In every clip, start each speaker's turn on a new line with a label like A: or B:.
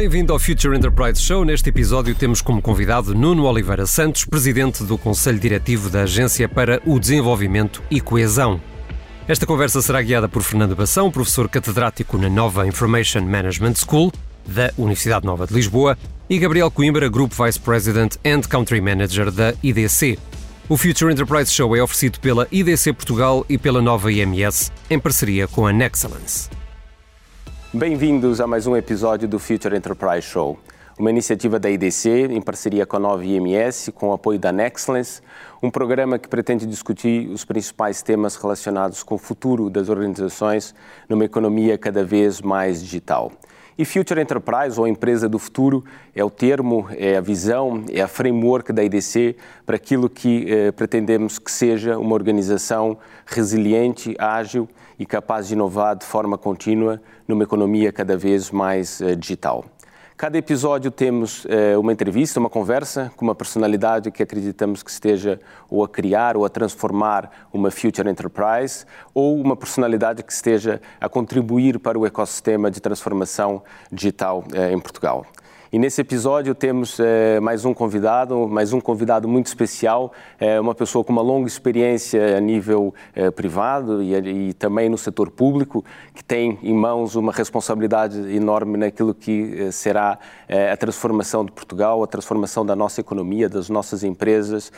A: Bem-vindo ao Future Enterprise Show. Neste episódio temos como convidado Nuno Oliveira Santos, presidente do Conselho Diretivo da Agência para o Desenvolvimento e Coesão. Esta conversa será guiada por Fernando Bação, professor catedrático na Nova Information Management School da Universidade Nova de Lisboa, e Gabriel Coimbra, Group Vice President and Country Manager da IDC. O Future Enterprise Show é oferecido pela IDC Portugal e pela Nova IMS, em parceria com a Nexcellence.
B: Bem-vindos a mais um episódio do Future Enterprise Show, uma iniciativa da IDC em parceria com a Nova IMS, com o apoio da Nexcellence, um programa que pretende discutir os principais temas relacionados com o futuro das organizações numa economia cada vez mais digital. E Future Enterprise, ou empresa do futuro, é o termo, é a visão, é a framework da IDC para aquilo que eh, pretendemos que seja uma organização resiliente, ágil e capaz de inovar de forma contínua numa economia cada vez mais eh, digital. Cada episódio temos eh, uma entrevista, uma conversa com uma personalidade que acreditamos que esteja ou a criar ou a transformar uma future enterprise ou uma personalidade que esteja a contribuir para o ecossistema de transformação digital eh, em Portugal. E nesse episódio temos é, mais um convidado, mais um convidado muito especial, é, uma pessoa com uma longa experiência a nível é, privado e, e, também no setor público, que tem em mãos uma responsabilidade enorme naquilo que será a transformação de Portugal, a transformação da nossa economia, das nossas empresas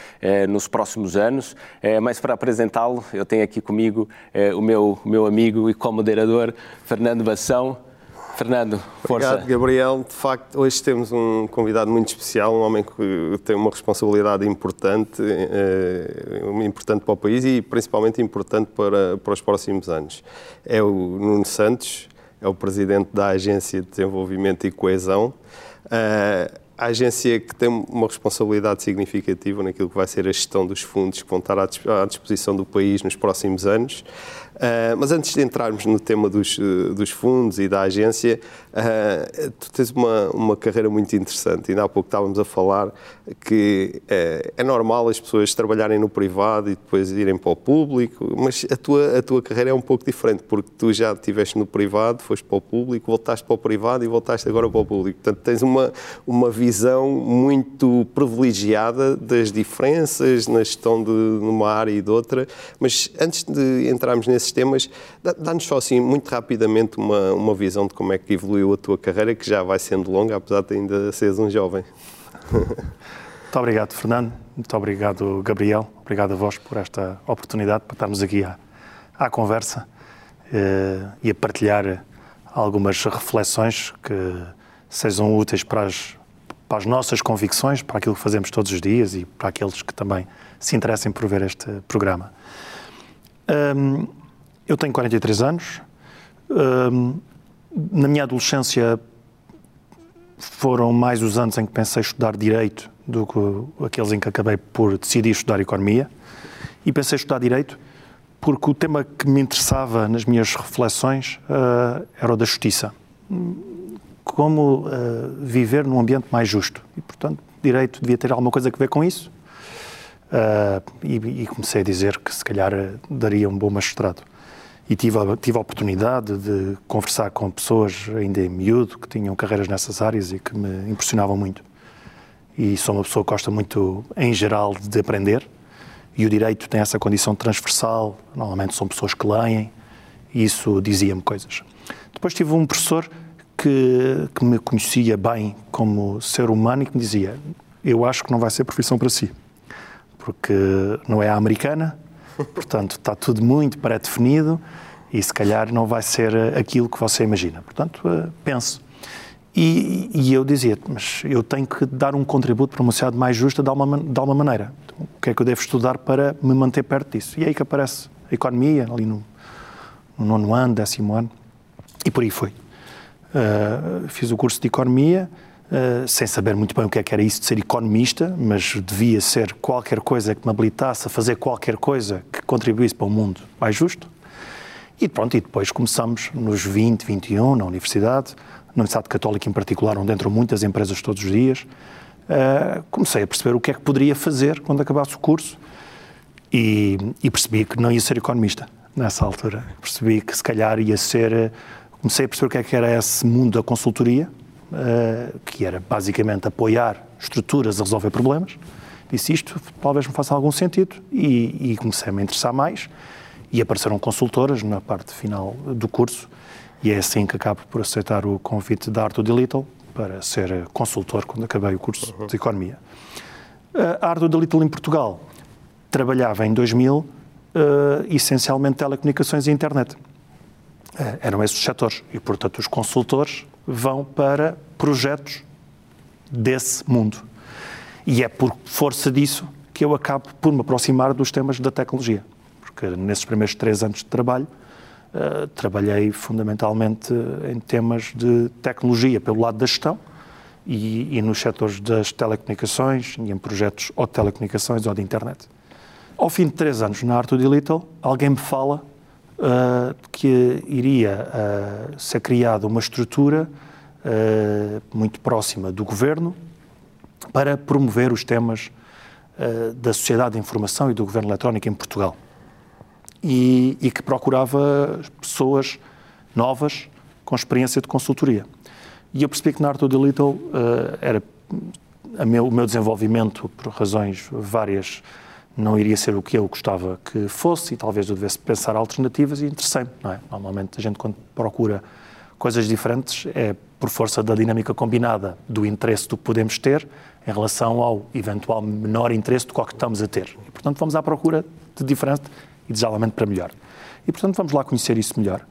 B: nos próximos anos. mas para apresentá-lo, eu tenho aqui comigo o meu, meu amigo e co-moderador, Fernando Bação. Fernando, força.
C: Obrigado, Gabriel. De facto, hoje temos um convidado muito especial, um homem que tem uma responsabilidade importante, eh, importante para o país e principalmente importante para, para os próximos anos. É o Nuno Santos, é o presidente da Agência de Desenvolvimento e Coesão. A agência que tem uma responsabilidade significativa naquilo que vai ser a gestão dos fundos que vão estar à disposição do país nos próximos anos. Uh, mas antes de entrarmos no tema dos, uh, dos fundos e da agência, uh, tu tens uma, uma carreira muito interessante. Ainda há pouco estávamos a falar que é, é, normal as pessoas trabalharem no privado e depois irem para o público, mas a tua, a tua carreira é um pouco diferente, porque tu já estiveste no privado, foste para o público, voltaste para o privado e voltaste agora para o público. Portanto, tens uma, uma visão muito privilegiada das diferenças na gestão de uma área e de outra. Mas antes de entrarmos nesse nesses temas. Dá-nos só assim, muito rapidamente, uma, uma visão de como é que evoluiu a tua carreira, que já vai sendo longa, apesar de ainda seres um jovem.
D: Muito obrigado, Fernando. Muito obrigado, Gabriel. Obrigado a vós por esta oportunidade para estarmos aqui à, à conversa eh, e a partilhar algumas reflexões que sejam úteis para as, para as nossas convicções, para aquilo que fazemos todos os dias e para aqueles que também se interessem por ver este programa. Um, eu tenho 43 anos. na minha adolescência foram mais os anos em que pensei estudar Direito do que aqueles em que acabei por decidir estudar Economia. E pensei estudar Direito porque o tema que me interessava nas minhas reflexões uh, era o da justiça. Como uh, viver num ambiente mais justo. E, portanto, Direito devia ter alguma coisa a ver com isso. Uh, e, e, comecei a dizer que se calhar daria um bom magistrado e tive tive a oportunidade de conversar com pessoas ainda em miúdo que tinham carreiras nessas áreas e que me impressionavam muito. E sou uma pessoa que gosta muito, em geral, de aprender e o direito tem essa condição transversal. Normalmente são pessoas que leem e isso dizia-me coisas. Depois tive um professor que, que me conhecia bem como ser humano e que me dizia: Eu acho que não vai ser profissão para si, porque não é a americana, Portanto, está tudo muito pré-definido e se calhar não vai ser aquilo que você imagina. Portanto, uh, pense. E, e, eu dizia, mas eu tenho que dar um contributo para uma sociedade mais justa de alguma, de alguma maneira. Então, o que é que eu devo estudar para me manter perto disso? E é aí que aparece a economia, ali no, no nono ano, décimo ano, e por aí foi. Uh, fiz o curso de economia, Uh, sem saber muito bem o que, é que era isso de ser economista, mas devia ser qualquer coisa que me habilitasse a fazer qualquer coisa que contribuísse para um mundo mais justo. E pronto, e depois começamos nos 20, 21, na universidade, Universidade Católica em particular, onde entram muitas empresas todos os dias, uh, comecei a perceber o que é que poderia fazer quando acabasse o curso e, e percebi que não ia ser economista nessa altura. Percebi que se calhar ia ser. Comecei a perceber o que é que era esse mundo da consultoria, que era basicamente apoiar estruturas a resolver problemas. Disse isto, talvez me faça algum sentido, e, e comecei a me interessar mais. E apareceram consultoras na parte final do curso, e é assim que acabo por aceitar o convite da Arthur de Little para ser consultor quando acabei o curso uhum. de Economia. A Arthur de Little em Portugal trabalhava em 2000 uh, essencialmente telecomunicações e internet. Uh, eram esses os setores e, portanto, os consultores vão para projetos desse mundo. E é por força disso que eu acabo por me aproximar dos temas da tecnologia. Porque nesses primeiros três anos de trabalho, uh, trabalhei fundamentalmente em temas de tecnologia pelo lado da gestão e, e nos setores das telecomunicações e em projetos ou de telecomunicações ou de internet. Ao fim de três anos na Arthur de Little, alguém me fala uh, que iria uh, ser criada uma estrutura uh, muito próxima do governo para promover os temas da sociedade de informação e do governo eletrónico em Portugal. E, e que procurava pessoas novas com experiência de consultoria. E eu percebi que na Arthur de Little era meu, o meu desenvolvimento, por razões várias, não iria ser o que eu gostava que fosse e talvez eu devesse pensar alternativas e interessei-me, não é? Normalmente a gente quando procura coisas diferentes é por força da dinâmica combinada do interesse do que podemos ter em relação ao eventual menor interesse do qual que estamos a ter. E, portanto, vamos à procura de diferente e desejadamente para melhor. E, portanto, vamos lá conhecer isso melhor.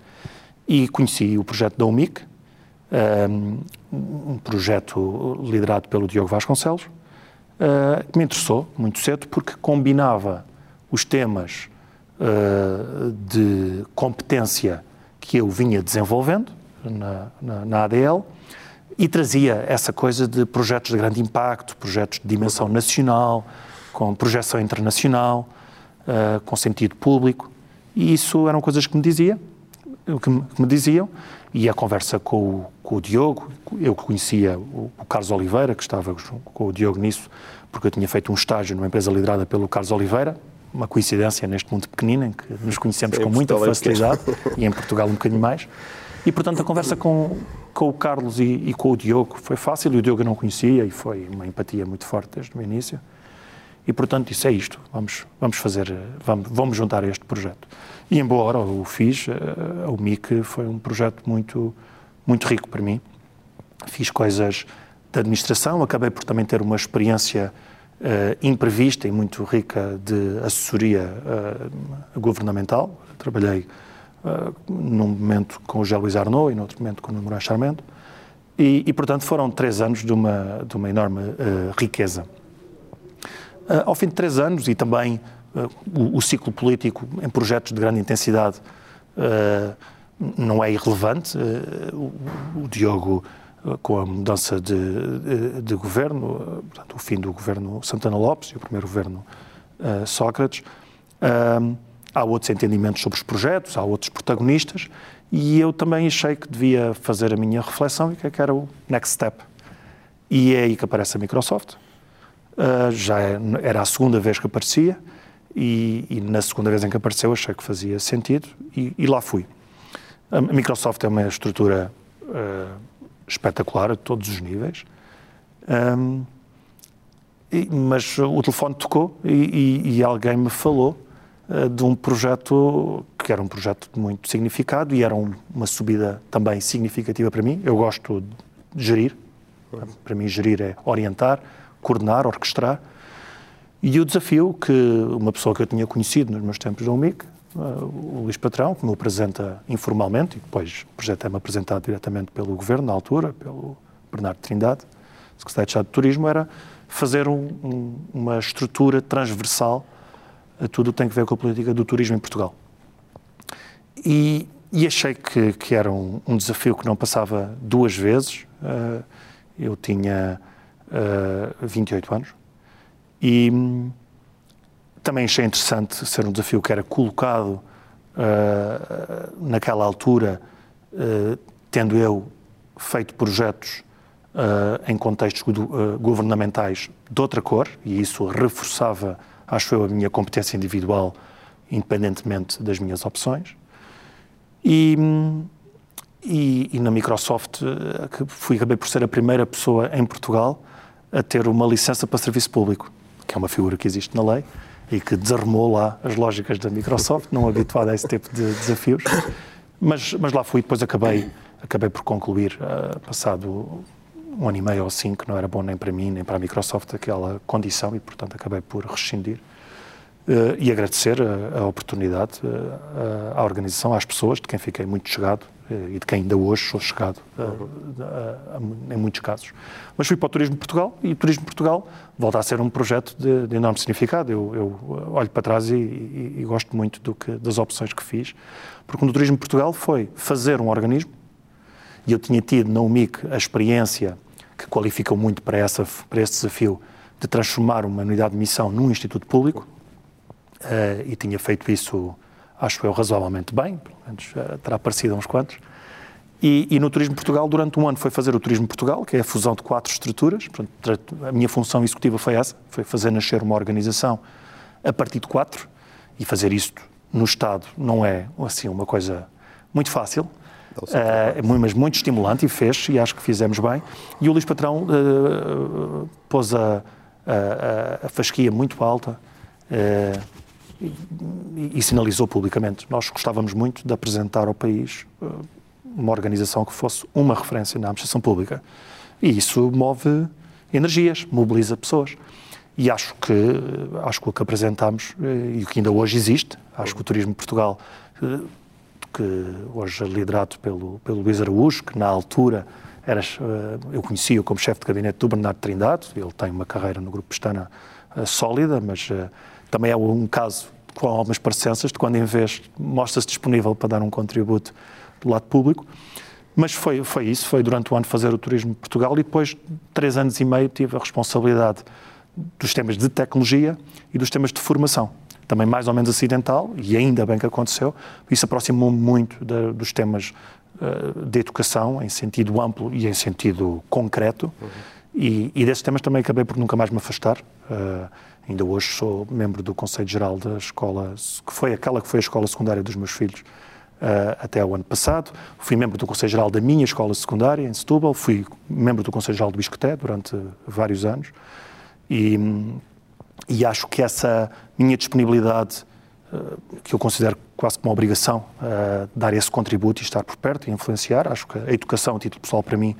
D: E conheci o projeto da UMIC, um projeto liderado pelo Diogo Vasconcelos, uh, me interessou muito cedo porque combinava os temas uh, de competência que eu vinha desenvolvendo na, na, na, ADL e trazia essa coisa de projetos de grande impacto, projetos de dimensão nacional, com projeção internacional, uh, com sentido público. E isso eram coisas que me dizia, que me, que me diziam, e a conversa com o, com o Diogo, eu que conhecia o, o, Carlos Oliveira, que estava com o Diogo nisso, porque eu tinha feito um estágio numa empresa liderada pelo Carlos Oliveira, uma coincidência neste mundo pequenino em que nos conhecemos Sim, com muita facilidade e em Portugal um bocadinho mais. E, portanto, a conversa com, com o Carlos e, e, com o Diogo foi fácil, e o Diogo eu não conhecia, e foi uma empatia muito forte desde o início. E, portanto, isso é isto. Vamos, vamos fazer, vamos, vamos juntar este projeto. E, embora o fiz, eh, o MIC foi um projeto muito, muito rico para mim. Fiz coisas de administração, acabei por também ter uma experiência uh, imprevista e muito rica de assessoria uh, governamental. Trabalhei uh, num momento com o José Luís Arnaud e no outro momento com o Moraes Charmento. E, e, portanto, foram três anos de uma, de uma enorme riqueza. Ao fim de três anos, e também o, o, ciclo político em projetos de grande intensidade não é irrelevante, o, o Diogo com a mudança de, de, de, governo, portanto, o fim do governo Santana Lopes e o primeiro governo uh, Sócrates. Uh, há outros entendimentos sobre os projetos, há outros protagonistas, e eu também achei que devia fazer a minha reflexão e que era o next step. E é aí que aparece a Microsoft. Uh, já era a segunda vez que aparecia, e, e, na segunda vez em que apareceu achei que fazia sentido, e, e lá fui. A Microsoft é uma estrutura espetacular a todos os níveis. Um, e, mas o telefone tocou e, alguém me falou uh, de um projeto que era um projeto de muito significado e era um, uma subida também significativa para mim. Eu gosto de gerir. Para mim, gerir é orientar, coordenar, orquestrar. E o desafio que uma pessoa que eu tinha conhecido nos meus tempos da UMIC o Luís Patrão, que me apresenta informalmente, e depois o projeto é-me apresentado diretamente pelo Governo, na altura, pelo Bernardo Trindade, Secretário de Estado de Turismo, era fazer um, um, uma estrutura transversal a tudo o que tem a ver com a política do turismo em Portugal. E, e achei que, que era um, um, desafio que não passava duas vezes. Uh, eu tinha uh, eh, 28 anos e também achei interessante ser um desafio que era colocado uh, naquela altura, uh, tendo eu feito projetos em contextos governamentais de outra cor, e isso reforçava, acho eu, a minha competência individual, independentemente das minhas opções. E, e, e, na Microsoft fui, acabei por ser a primeira pessoa em Portugal a ter uma licença para serviço público, que é uma figura que existe na lei e que desarmou lá as lógicas da Microsoft, não habituada a esse tipo de desafios. Mas, mas lá fui, depois acabei, acabei por concluir, uh, passado um ano e meio ou assim, que não era bom nem para mim, nem para a Microsoft, aquela condição, e portanto acabei por rescindir. Uh, e agradecer a, a oportunidade uh, à organização, às pessoas, de quem fiquei muito chegado e de quem ainda hoje sou chegado, em muitos casos. Mas fui para o Turismo Portugal e o Turismo Portugal volta a ser um projeto de, de enorme significado. Eu, eu, olho para trás e, e, e gosto muito do que, das opções que fiz, porque no Turismo Portugal foi fazer um organismo, e eu tinha tido na UMIC a experiência que qualifica muito para, essa, para esse desafio de transformar uma unidade de missão num instituto público, uh, e tinha feito isso, acho eu, razoavelmente bem, pelo menos uh, terá aparecido a uns quantos. E, e, no Turismo Portugal, durante um ano, foi fazer o Turismo Portugal, que é a fusão de quatro estruturas. Portanto, a minha função executiva foi essa, foi fazer nascer uma organização a partir de quatro, e fazer isto no Estado não é assim uma coisa muito fácil, uh, mas muito estimulante e fez, e acho que fizemos bem. E o Luís Patrão uh, pôs a, a, a, fasquia muito alta uh, e, e, sinalizou publicamente. Nós gostávamos muito de apresentar ao país uma organização que fosse uma referência na administração pública. E isso move energias, mobiliza pessoas. E acho que, acho que o que apresentámos e o que ainda hoje existe, acho que o Turismo Portugal que hoje é liderado pelo, pelo Luís Araújo, que na altura era, eh, eu conhecia-o como chefe de gabinete do Bernardo Trindade, ele tem uma carreira no Grupo Pestana eh, sólida, mas também é um caso com algumas parecenças de quando em vez mostra-se disponível para dar um contributo do lado público. Mas foi, foi isso, foi durante o ano fazer o turismo de Portugal e depois, três anos e meio, tive a responsabilidade dos temas de tecnologia e dos temas de formação também mais ou menos acidental, e ainda bem que aconteceu, isso aproximou muito de, dos temas uh, de educação, em sentido amplo e em sentido concreto, uhum. e, e, desses temas também acabei por nunca mais me afastar. Uh, ainda hoje sou membro do Conselho Geral da escola, que foi aquela que foi a escola secundária dos meus filhos, Uh, até o ano passado. Fui membro do Conselho Geral da minha escola secundária, em Setúbal. Fui membro do Conselho Geral do Biscoté durante vários anos. E, e acho que essa minha disponibilidade, eh, que eu considero quase como uma obrigação, uh, dar esse contributo e estar por perto e influenciar, acho que a educação, a título pessoal, para mim,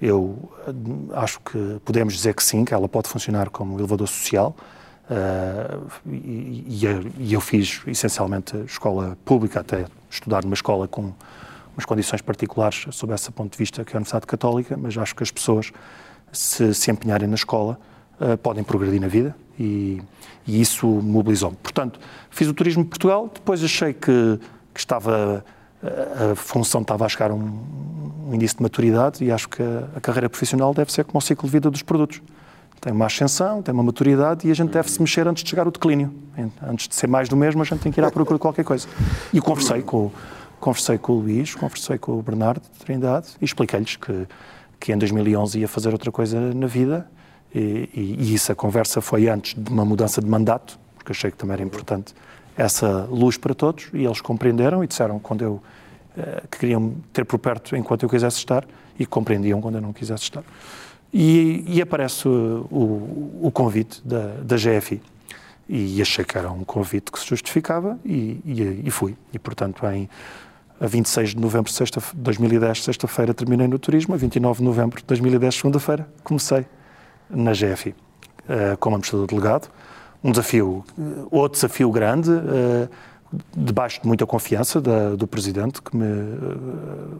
D: eu eh, acho que podemos dizer que sim, que ela pode funcionar como elevador social. Uh, e, e, eu fiz essencialmente escola pública, até estudar numa escola com umas condições particulares sob esse ponto de vista, que é a Universidade Católica, mas acho que as pessoas, se se empenharem na escola, uh, podem progredir na vida e, e isso mobilizou-me. Portanto, fiz o turismo de Portugal, depois achei que, que estava a função estava a chegar a um, um de maturidade e acho que a, a, carreira profissional deve ser como o ciclo de vida dos produtos. Tem uma ascensão, tem uma maturidade e a gente deve se mexer antes de chegar ao declínio. Antes de ser mais do mesmo, a gente tem que ir à procura de qualquer coisa. E conversei com, conversei com o Luís, conversei com o Bernardo de Trindade e expliquei-lhes que, que em 2011 ia fazer outra coisa na vida e, e, e isso, a conversa foi antes de uma mudança de mandato, porque achei que também era importante essa luz para todos, e eles compreenderam e disseram quando eu eh, que queriam ter por perto enquanto eu quisesse estar e compreendiam quando eu não quisesse estar. E, e aparece o, o, convite da, da GFI e achei que era um convite que se justificava e, e, e fui. E, portanto, em a 26 de novembro de 2010, sexta-feira, terminei no turismo, a 29 de novembro de 2010, segunda-feira, comecei na GFI eh, como administrador delegado. Um desafio, eh, outro desafio grande, eh, debaixo de muita confiança da, do presidente que me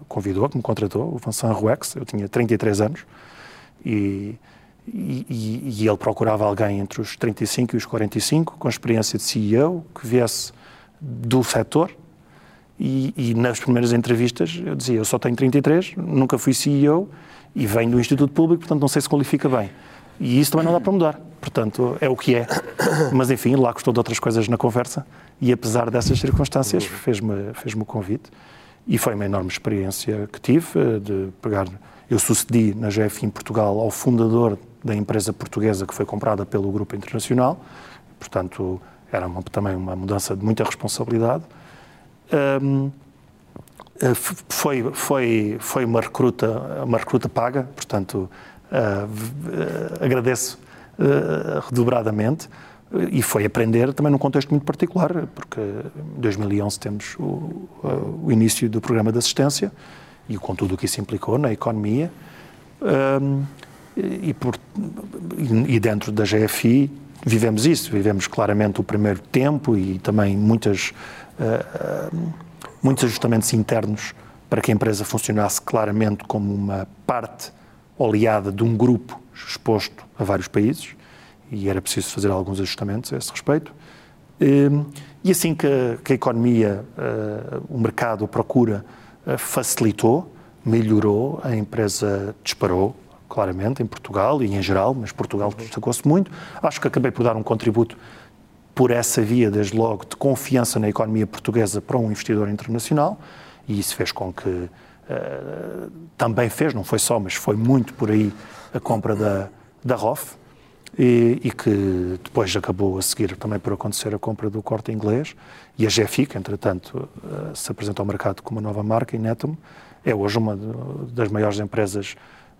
D: convidou, que me contratou, o Vincent Ruex. Eu tinha 33 anos e, e, e, ele procurava alguém entre os 35 e os 45, com experiência de CEO, que viesse do setor. E, e nas primeiras entrevistas eu dizia: Eu só tenho 33, nunca fui CEO e venho do Instituto Público, portanto não sei se qualifica bem. E isso também não dá para mudar. Portanto, é o que é. Mas, enfim, lá gostou de outras coisas na conversa e, apesar dessas circunstâncias, fez-me fez o convite. E foi uma enorme experiência que tive eh, de pegar. Eu sucedi na GF em Portugal ao fundador da empresa portuguesa que foi comprada pelo Grupo Internacional. Portanto, era uma, também uma mudança de muita responsabilidade. Um, Uh, foi, foi, foi uma recruta, uma recruta paga, portanto, agradeço redobradamente e foi aprender também num contexto muito particular, porque em 2011 temos o, o início do programa de assistência e com tudo o que isso implicou na economia. E, por, e dentro da GFI vivemos isso, vivemos claramente o primeiro tempo e também muitas, muitos ajustamentos internos para que a empresa funcionasse claramente como uma parte oleada de um grupo exposto a vários países e era preciso fazer alguns ajustamentos a esse respeito. Um, e assim que a, que a economia, uh, o mercado, procura uh, facilitou, melhorou, a empresa disparou, claramente, em Portugal e em geral, mas Portugal destacou-se muito. Acho que acabei por dar um contributo por essa via, desde logo, de confiança na economia portuguesa para um investidor internacional, e isso fez com que uh, também fez, não foi só, mas foi muito por aí a compra da, da ROF, e, e, que depois acabou a seguir também por acontecer a compra do corte inglês, e a GFI, que entretanto uh, se apresentou ao mercado como uma nova marca, Inetum, é hoje uma das maiores empresas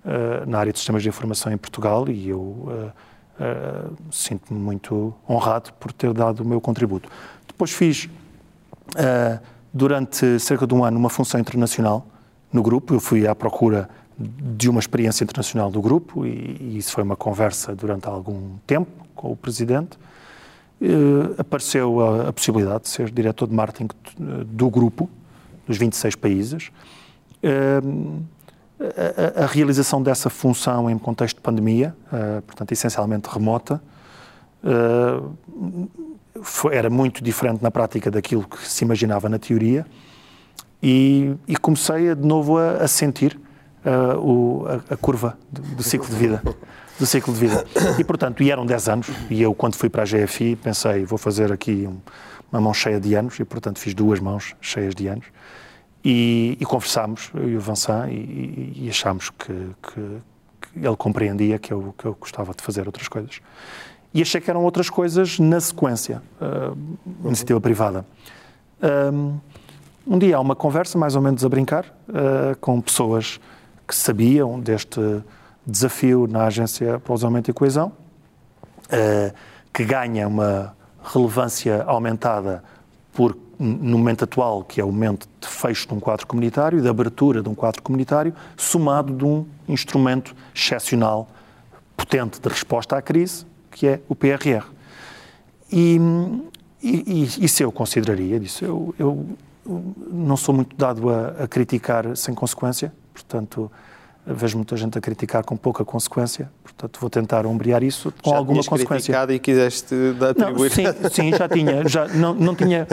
D: uh, na área de sistemas de informação em Portugal e eu sinto-me muito honrado por ter dado o meu contributo. Depois fiz, durante cerca de um ano, uma função internacional no grupo. Eu fui à procura de uma experiência internacional do grupo e, e isso foi uma conversa durante algum tempo com o presidente. apareceu a, a possibilidade de ser diretor de marketing do grupo, dos 26 países a, a, realização dessa função em contexto de pandemia, uh, portanto, essencialmente remota, uh, foi, era muito diferente na prática daquilo que se imaginava na teoria e, e comecei a, de novo a, a sentir uh, o, a, curva do, do, ciclo de vida. Do ciclo de vida. E, portanto, e eram 10 anos, e eu, quando fui para a GFI, pensei, vou fazer aqui um, uma mão cheia de anos, e, portanto, fiz duas mãos cheias de anos. E, e conversámos, eu e o Vincent, e, e achámos que, que, que, ele compreendia que eu, que eu gostava de fazer outras coisas. E achei que eram outras coisas na sequência, uh, iniciativa privada. Um, um, dia há uma conversa, mais ou menos a brincar, uh, com pessoas que sabiam deste desafio na Agência para o Desenvolvimento e Coesão, uh, que ganha uma relevância aumentada por no momento atual, que é o momento de fecho de um quadro comunitário, de abertura de um quadro comunitário, somado de um instrumento excepcional, potente de resposta à crise, que é o PRR. E, e, e isso eu consideraria, disso eu, eu, não sou muito dado a, a criticar sem consequência, portanto, vejo muita gente a criticar com pouca consequência, portanto vou tentar ombrear isso com
C: já
D: alguma consequência.
C: criticado e quiseste atribuir...
D: Não, sim, sim, já tinha, já não, não tinha,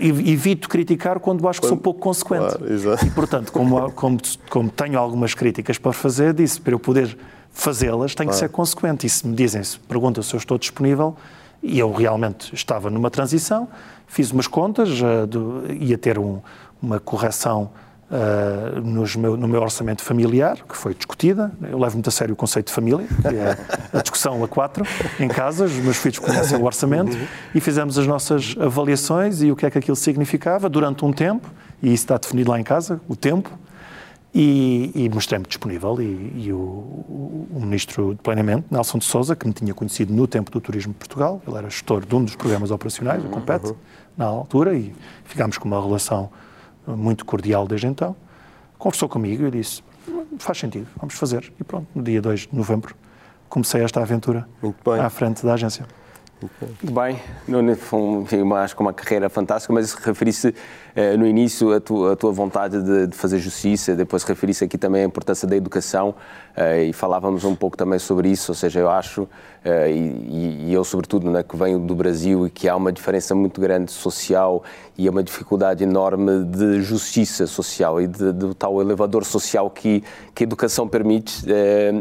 D: evito criticar quando acho que quando, sou pouco consequente. Claro, e portanto, como, como, como tenho algumas críticas para fazer, disse, para eu poder fazê-las, tenho claro. que ser consequente. E se me dizem, se perguntam se eu estou disponível, e eu realmente estava numa transição, fiz umas contas, uh, do, ia ter um, uma correção uh, nos meu, no meu orçamento familiar, que foi discutida. Eu levo muito a sério o conceito de família, que é a discussão a quatro em casa. Os meus filhos conhecem o orçamento e fizemos as nossas avaliações e o que é que aquilo significava durante um tempo, e isso está definido lá em casa, o tempo. E, e mostrei-me disponível e, e o, o, Ministro de Planeamento, Nelson de Souza, que me tinha conhecido no tempo do Turismo de Portugal, ele era gestor de um dos programas operacionais, o Compete, uhum. na altura, e ficámos com uma relação muito cordial desde então, conversou comigo e disse: faz sentido, vamos fazer. E pronto, no dia 2 de novembro comecei esta aventura à frente da agência.
B: Muito bem, foi acho que uma carreira fantástica, mas referisse eh, no início a, tu, a tua vontade de, de, fazer justiça, depois referisse aqui também a importância da educação eh, e falávamos um pouco também sobre isso, ou seja, eu acho, eh, e, e, eu sobretudo né, que venho do Brasil e que há uma diferença muito grande social e uma dificuldade enorme de justiça social e de, de tal elevador social que, que a educação permite,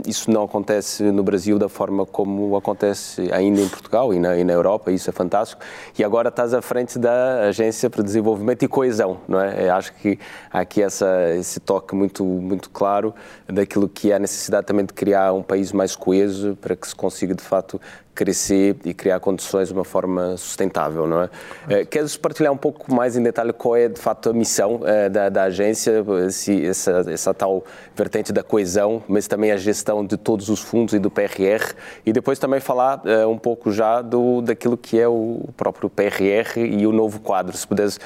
B: isso não acontece no Brasil da forma como acontece ainda em Portugal e na, e na Europa, isso é fantástico, e agora estás à frente da Agência para Desenvolvimento e coesão, não é? Eu acho que há aqui essa, esse toque muito, muito claro daquilo que é a necessidade também de criar um país mais coeso para que se consiga, de facto, crescer e criar condições de uma forma sustentável, não é? é queres partilhar um pouco mais em detalhe qual é de fato a missão é, da, da, agência, essa, essa tal vertente da coesão, mas também a gestão de todos os fundos e do PRR e depois também falar é, um pouco já do daquilo que é o próprio PRR e o novo quadro, se puderes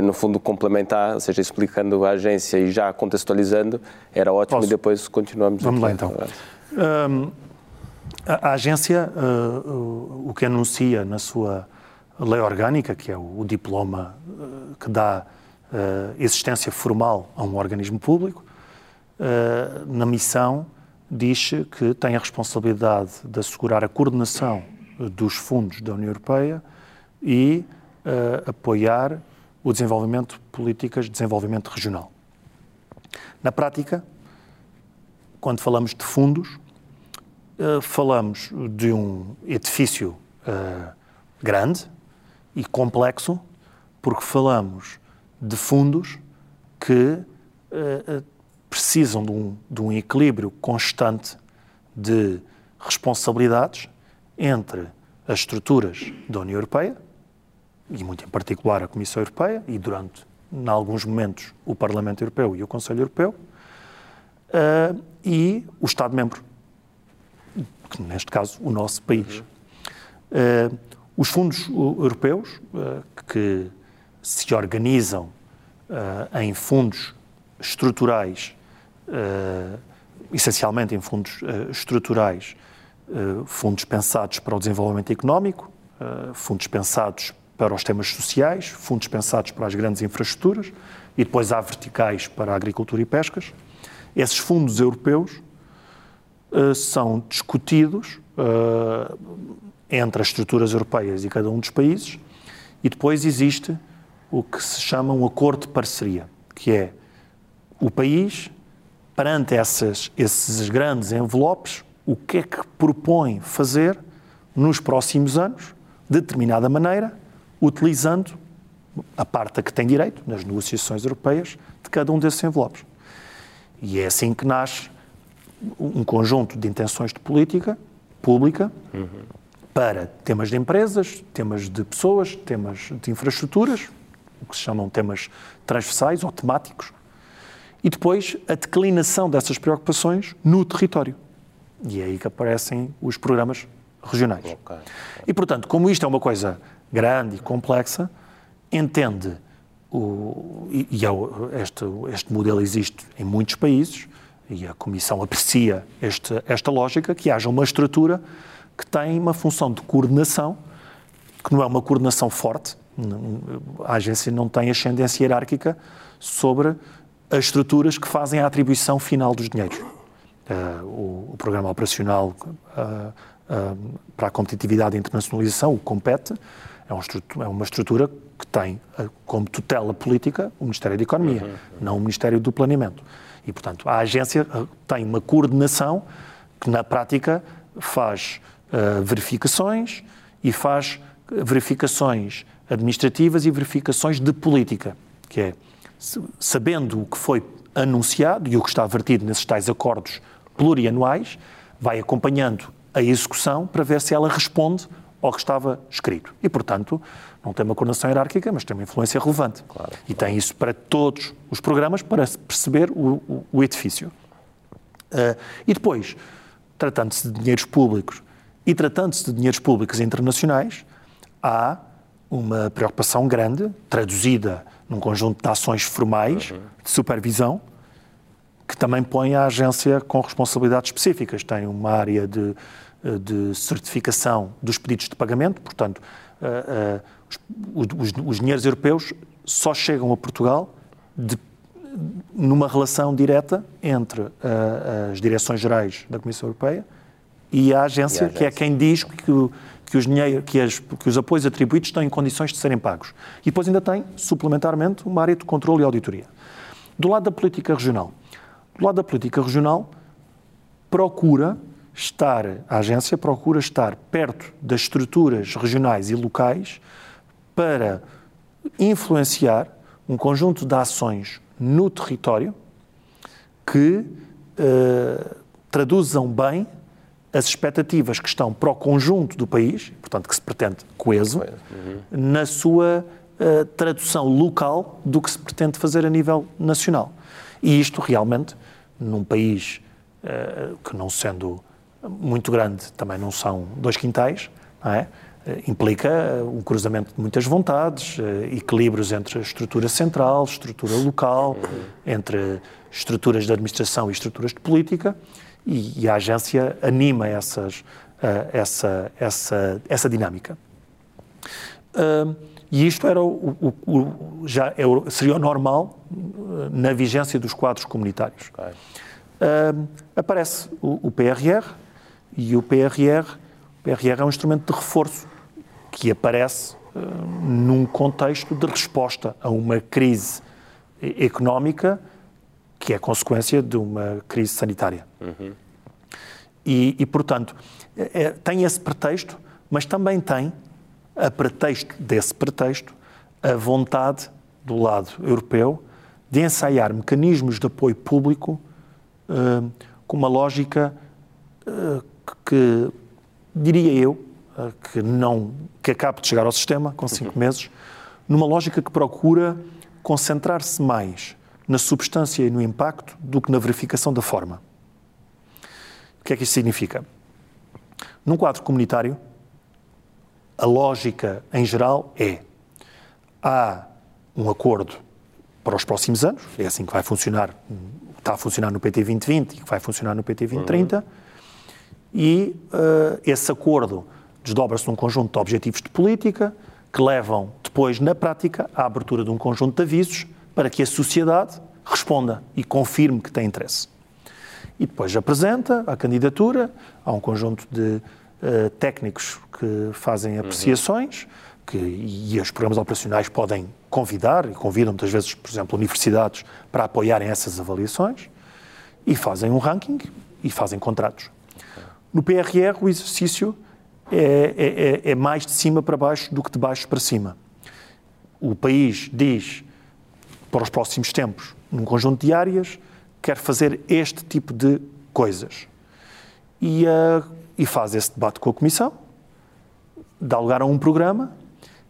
B: no fundo complementar, ou seja, explicando a agência e já contextualizando, era ótimo Posso? e depois continuamos.
D: Vamos lá então. Um, a, a agência, uh, o que anuncia na sua lei orgânica, que é o, o diploma uh, que dá uh, existência formal a um organismo público, na missão diz que tem a responsabilidade de assegurar a coordenação dos fundos da União Europeia e apoiar o desenvolvimento de políticas de desenvolvimento regional. Na prática, quando falamos de fundos, eh, falamos de um edifício uh, grande e complexo, porque falamos de fundos que uh, precisam de um, de um equilíbrio constante de responsabilidades entre as estruturas da União Europeia, e muito em particular a Comissão Europeia, e durante, em alguns momentos, o Parlamento Europeu e o Conselho Europeu, uh, e o Estado-membro que neste caso o nosso país. Uhum. Uh, os fundos europeus, uh, que se organizam uh, em fundos estruturais, essencialmente em fundos estruturais, fundos pensados para o desenvolvimento económico, fundos pensados para os temas sociais, fundos pensados para as grandes infraestruturas e depois há verticais para a agricultura e pescas. Esses fundos europeus uh, são discutidos uh, entre as estruturas europeias e cada um dos países, e depois existe o que se chama um acordo de parceria, que é o país, perante essas, esses grandes envelopes, o que é que propõe fazer nos próximos anos, de determinada maneira, utilizando a parte a que tem direito, nas negociações europeias, de cada um desses envelopes. E é assim que nasce um conjunto de intenções de política pública uhum. para temas de empresas, temas de pessoas, temas de infraestruturas, o que se chamam temas transversais ou temáticos, e depois a declinação dessas preocupações no território. E é aí que aparecem os programas regionais. Okay. E, portanto, como isto é uma coisa grande e complexa, entende, o, e, e é este, este modelo existe em muitos países, e a Comissão aprecia este, esta lógica, que haja uma estrutura que tem uma função de coordenação, que não é uma coordenação forte, a agência não tem ascendência hierárquica sobre as estruturas que fazem a atribuição final dos dinheiros. Uh, o, o, Programa Operacional uh, uh, para a Competitividade e Internacionalização, o COMPET, é, um é uma estrutura que tem como tutela política o Ministério da Economia, uhum. não o Ministério do Planeamento. E, portanto, a agência eh, tem uma coordenação que, na prática, faz uh, verificações e faz eh, verificações administrativas e verificações de política, que é, sabendo o que foi anunciado e o que está vertido nesses tais acordos plurianuais, vai acompanhando a execução para ver se ela responde ao que estava escrito. E, portanto, não tem uma coordenação hierárquica, mas tem uma influência relevante. Claro, e tem isso para todos os programas para perceber o, o, o edifício. Uh, e depois, tratando-se de dinheiros públicos e tratando-se de dinheiros públicos internacionais, há uma preocupação grande, traduzida num conjunto de ações formais uhum. de supervisão, que também põe a agência com responsabilidades específicas. Tem uma área de, de certificação dos pedidos de pagamento, portanto, uh, uh, os, os, os dinheiros europeus só chegam a Portugal de, numa relação direta entre as direções gerais da Comissão Europeia e a agência, e a agência. que é quem diz que, que, os dinheiro, que, as, que os apoios atribuídos estão em condições de serem pagos. E depois ainda tem, suplementarmente, uma área de controle e auditoria. Do lado da política regional. Do lado da política regional, procura estar, a agência procura estar perto das estruturas regionais e locais para influenciar um conjunto de ações no território que uh, traduzam bem as expectativas que estão para o conjunto do país, portanto, que se pretende coeso, uhum. na sua uh, tradução local do que se pretende fazer a nível nacional. E isto realmente, num país uh, que não sendo muito grande, também não são dois quintais, não é? Uh, implica um cruzamento de muitas vontades, equilíbrios entre a estrutura central, estrutura local, entre estruturas de administração e estruturas de política, e, e a agência anima essas, essa, essa, essa dinâmica. Uh, e isto era o, o, o já é, seria o normal na vigência dos quadros comunitários. Okay. aparece o, o, PRR e o PRR, o PRR é um instrumento de reforço que aparece num contexto de resposta a uma crise económica que é consequência de uma crise sanitária. Uhum. E, e, portanto, é, tem esse pretexto, mas também tem, a pretexto desse pretexto, a vontade do lado europeu de ensaiar mecanismos de apoio público uh, com uma lógica uh, que, diria eu, uh, que não que acabe de chegar ao sistema com cinco uhum. meses, numa lógica que procura concentrar-se mais na substância e no impacto do que na verificação da forma. O que é que isto significa? Num quadro comunitário, a lógica em geral é há um acordo para os próximos anos, é assim que vai funcionar, está a funcionar no PT 2020 e que vai funcionar no PT 2030, uhum. E uh, esse acordo desdobra-se num conjunto de objetivos de política que levam depois, na prática, à abertura de um conjunto de avisos para que a sociedade responda e confirme que tem interesse. E depois apresenta a candidatura, há um conjunto de uh, técnicos que fazem apreciações, que, e os programas operacionais podem convidar, e convidam muitas vezes, por exemplo, universidades para apoiarem essas avaliações, e fazem um ranking e fazem contratos. No PRR, o exercício é, é, é, é mais de cima para baixo do que de baixo para cima. O país diz para os próximos tempos, num conjunto de áreas, quer fazer este tipo de coisas. E, uh, e faz esse debate com a Comissão, dá lugar a um programa,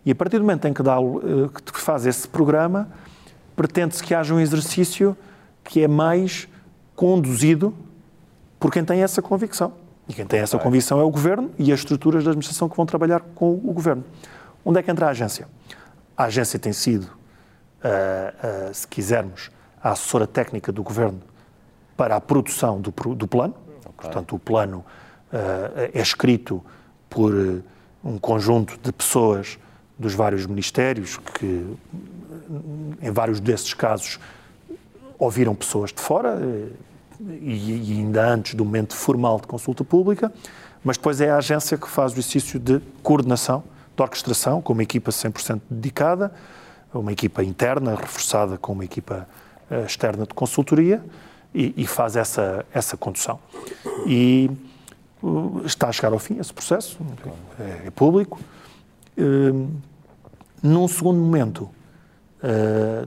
D: e a partir do momento em que, dá, uh, que faz esse programa, pretende-se que haja um exercício que é mais conduzido por quem tem essa convicção. E quem tem essa convicção é o Governo e as estruturas da administração que vão trabalhar com o Governo. Onde é que entra a agência? A agência tem sido uh, uh, se quisermos, a assessora técnica do Governo para a produção do, do plano. Okay. Portanto, o plano uh, é escrito por um conjunto de pessoas dos vários ministérios que, em vários desses casos, ouviram pessoas de fora e, ainda antes do momento formal de consulta pública, mas depois é a agência que faz o exercício de coordenação, de orquestração, com uma equipa 100% dedicada, uma equipa interna reforçada com uma equipa uh, externa de consultoria e, e, faz essa, essa condução. E está a chegar ao fim esse processo, é, é público. Uh, num segundo momento,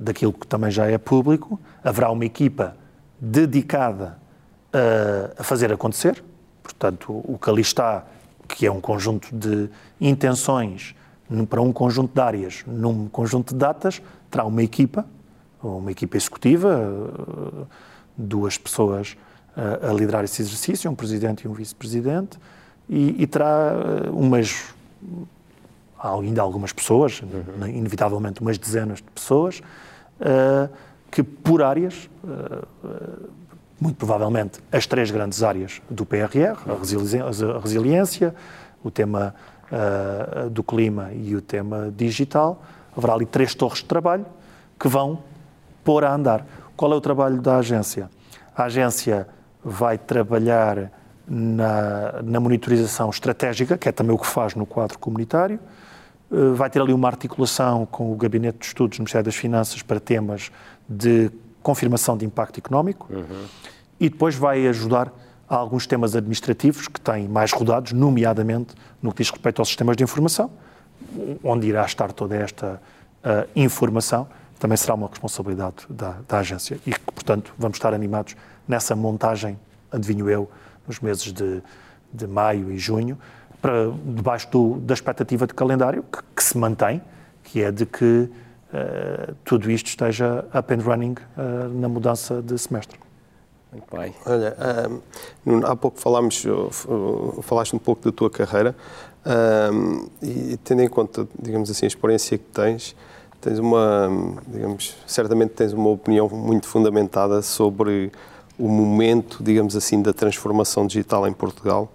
D: daquilo que também já é público, haverá uma equipa dedicada a fazer acontecer. Portanto, o que ali está, que é um conjunto de intenções para um conjunto de áreas, num conjunto de datas, terá uma equipa, uma equipa executiva, eh, duas pessoas a, a liderar esse exercício, um presidente e um vice-presidente, e, e, terá eh, umas, ainda algumas pessoas, uhum. inevitavelmente umas dezenas de pessoas, uh, que por áreas, uh, muito provavelmente as três grandes áreas do PRR, a resiliência, o tema uh, do clima e o tema digital, haverá ali três torres de trabalho que vão pôr a andar. Qual é o trabalho da agência? A agência vai trabalhar na, na monitorização estratégica, que é também o que faz no quadro comunitário, vai ter ali uma articulação com o Gabinete de Estudos do Ministério das Finanças para temas de confirmação de impacto económico uhum. e depois vai ajudar Há alguns temas administrativos que têm mais rodados, nomeadamente no que diz respeito aos sistemas de informação, onde irá estar toda esta uh, informação, também será uma responsabilidade da, da, agência e que, portanto, vamos estar animados nessa montagem, adivinho eu, nos meses de, de maio e junho, para, debaixo do, da expectativa de calendário que, que, se mantém, que é de que tudo isto esteja up and running uh, na mudança de semestre.
C: Muito bem. Olha, um, há pouco falámos, falaste um pouco da tua carreira um, e tendo em conta, digamos assim, a experiência que tens, tens uma, digamos, certamente tens uma opinião muito fundamentada sobre o momento, digamos assim, da transformação digital em Portugal,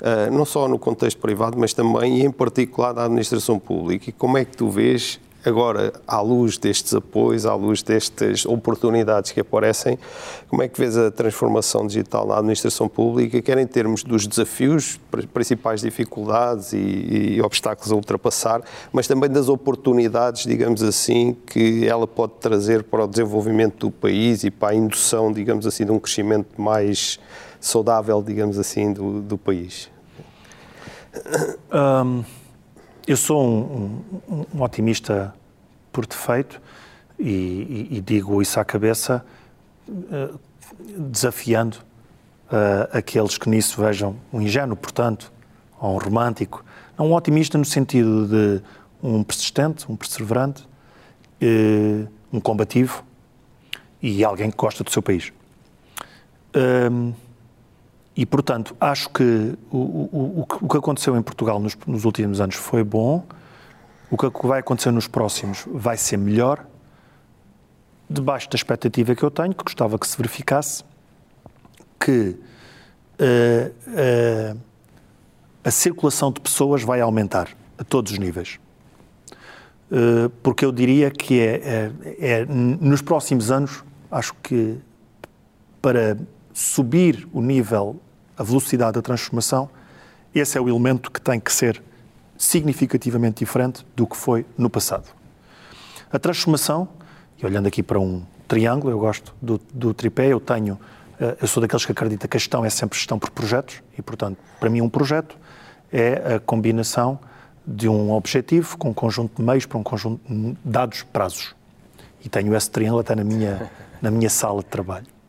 C: uh, não só no contexto privado, mas também e em particular da administração pública. E como é que tu vês Agora, à luz destes apoios, à luz destas oportunidades que aparecem, como é que vês a transformação digital na administração pública, quer em termos dos desafios, principais dificuldades e, e obstáculos a ultrapassar, mas também das oportunidades, digamos assim, que ela pode trazer para o desenvolvimento do país e para a indução, digamos assim, de um crescimento mais saudável, digamos assim, do, do país?
D: Um eu sou um, um, um otimista por defeito e, e, e, digo isso à cabeça, uh, desafiando uh, aqueles que nisso vejam um ingênuo, portanto, ou um romântico. Não um otimista no sentido de um persistente, um perseverante, uh, um combativo e alguém que gosta do seu país. E, portanto, acho que o, o, o que aconteceu em Portugal nos, nos, últimos anos foi bom. O que vai acontecer nos próximos vai ser melhor, debaixo da expectativa que eu tenho, que gostava que se verificasse, que uh, uh, a circulação de pessoas vai aumentar a todos os níveis. Uh, porque eu diria que é, é, é, nos próximos anos, acho que para subir o nível a velocidade da transformação, esse é o elemento que tem que ser significativamente diferente do que foi no passado. A transformação, e olhando aqui para um triângulo, eu gosto do, do tripé, eu tenho, eh, eu sou daqueles que acredita que a gestão é sempre gestão por projetos, e portanto, para mim um projeto é a combinação de um objetivo com um conjunto de meios para um conjunto de dados prazos. E tenho esse triângulo até na minha, na minha sala de trabalho.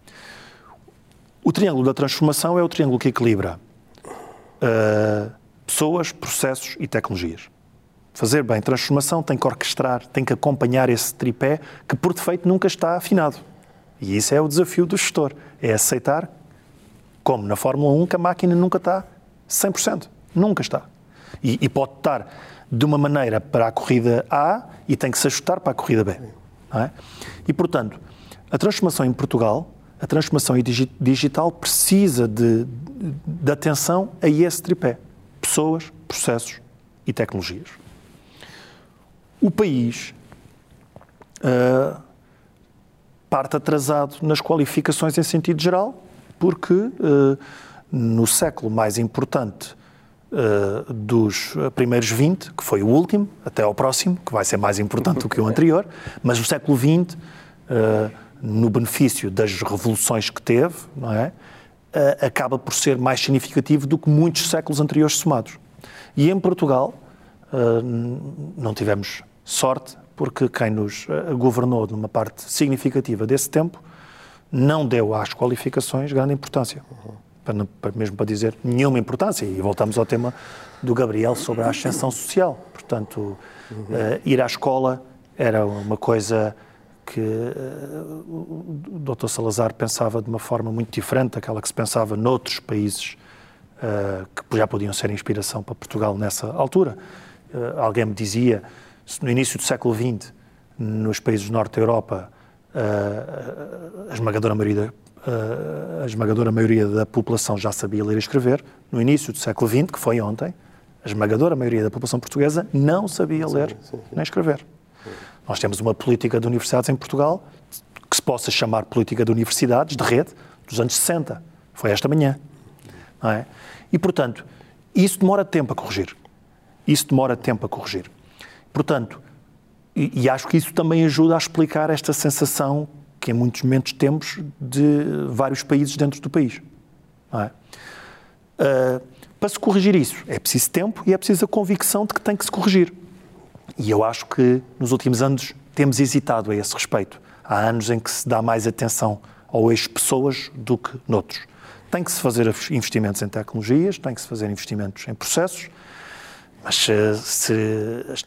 D: O triângulo da transformação é o triângulo que equilibra uh, pessoas, processos e tecnologias. Fazer bem transformação tem que orquestrar, tem que acompanhar esse tripé que, por defeito, nunca está afinado. E isso é o desafio do gestor, é aceitar, como na Fórmula 1, que a máquina nunca está 100%. Nunca está. E, e pode estar de uma maneira para a corrida A e tem que se ajustar para a corrida B. É? E, portanto, a transformação em Portugal a transformação digital precisa de, de atenção a esse tripé: pessoas, processos e tecnologias. O país uh, parte atrasado nas qualificações em sentido geral, porque uh, no século mais importante uh, dos primeiros 20, que foi o último, até ao próximo, que vai ser mais importante do que o anterior, mas o século XX no benefício das revoluções que teve, não é? acaba por ser mais significativo do que muitos séculos anteriores somados. E em Portugal não tivemos sorte, porque quem nos governou numa parte significativa desse tempo não deu às qualificações grande importância. Para, para, mesmo para dizer nenhuma importância. E voltamos ao tema do Gabriel sobre a ascensão social. Portanto, uh, ir à escola era uma coisa que uh, o Dr. Salazar pensava de uma forma muito diferente daquela que se pensava noutros países uh, que já podiam ser inspiração para Portugal nessa altura. Uh, alguém me dizia, no início do século XX, nos países do norte da Europa, a esmagadora maioria a esmagadora maioria da população já sabia ler e escrever. No início do século XX, que foi ontem, a esmagadora maioria da população portuguesa não sabia ler sim, sim, sim. nem escrever. Nós temos uma política de universidades em Portugal que se possa chamar política de universidades, de rede, dos anos 60. Foi esta manhã. Não é? E, portanto, isso demora tempo a corrigir. Isso demora tempo a corrigir. Portanto, e, e acho que isso também ajuda a explicar esta sensação que em muitos momentos temos de vários países dentro do país. É? Uh, para se corrigir isso, é preciso tempo e é preciso a convicção de que tem que se corrigir. E eu acho que nos últimos anos temos hesitado a esse respeito. Há anos em que se dá mais atenção ao eixo pessoas do que noutros. Tem que se fazer investimentos em tecnologias, tem que se fazer investimentos em processos, mas se, se as,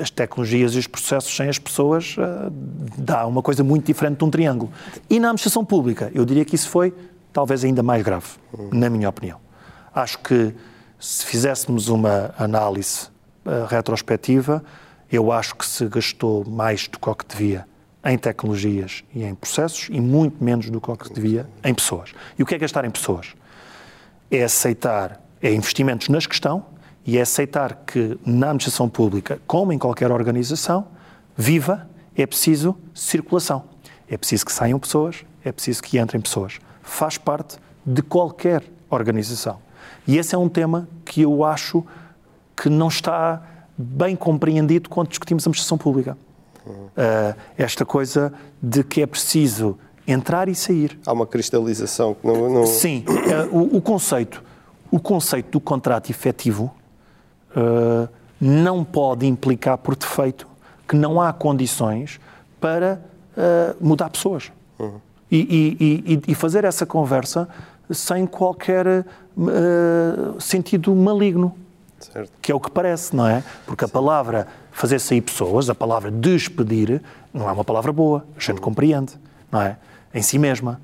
D: as, tecnologias e os processos sem as pessoas uh, dá uma coisa muito diferente de um triângulo. E na administração pública, eu diria que isso foi talvez ainda mais grave, na minha opinião. Acho que se fizéssemos uma análise uh, retrospectiva, eu acho que se gastou mais do que devia em tecnologias e em processos e muito menos do que devia em pessoas. E o que é gastar em pessoas? É aceitar, é investimentos nas que estão e é aceitar que na administração pública, como em qualquer organização, viva, é preciso circulação. É preciso que saiam pessoas, é preciso que entrem pessoas. Faz parte de qualquer organização. E esse é um tema que eu acho que não está bem compreendido quando discutimos a administração pública. Uh, esta coisa de que é preciso entrar e sair.
C: Há uma cristalização que não. não...
D: Sim, uh, o, o, conceito, o conceito do contrato efetivo uh, não pode implicar por defeito que não há condições para mudar pessoas. Uhum. E, e, e, fazer essa conversa sem qualquer sentido maligno. Certo. Que é o que parece, não é? Porque a palavra fazer sair pessoas, a palavra despedir, não é uma palavra boa, a gente compreende, não é? Em si mesma.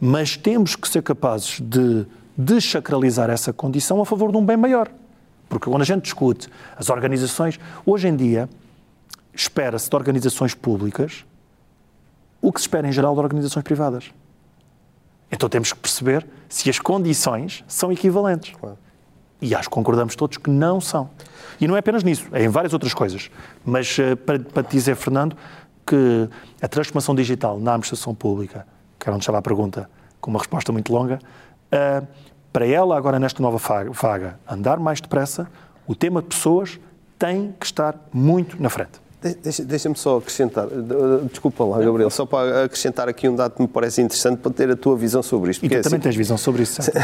D: Mas temos que ser capazes de desacralizar essa condição a favor de um bem maior. Porque quando a gente discute as organizações, hoje em dia, espera-se de organizações públicas o que se espera em geral de organizações privadas. Então temos que perceber se as condições são equivalentes. Claro. E acho que concordamos todos que não são. E não é apenas nisso, é em várias outras coisas. Mas uh, para, para te dizer, Fernando, que a transformação digital na administração pública, que era onde estava a pergunta, com uma resposta muito longa, uh, para ela, agora nesta nova vaga, andar mais depressa, o tema de pessoas tem que estar muito na frente.
C: Deixa-me só acrescentar, desculpa lá, Gabriel, só para acrescentar aqui um dado que me parece interessante para ter a tua visão sobre isto.
D: E tu
C: é
D: também assim, tens visão sobre isso, certo?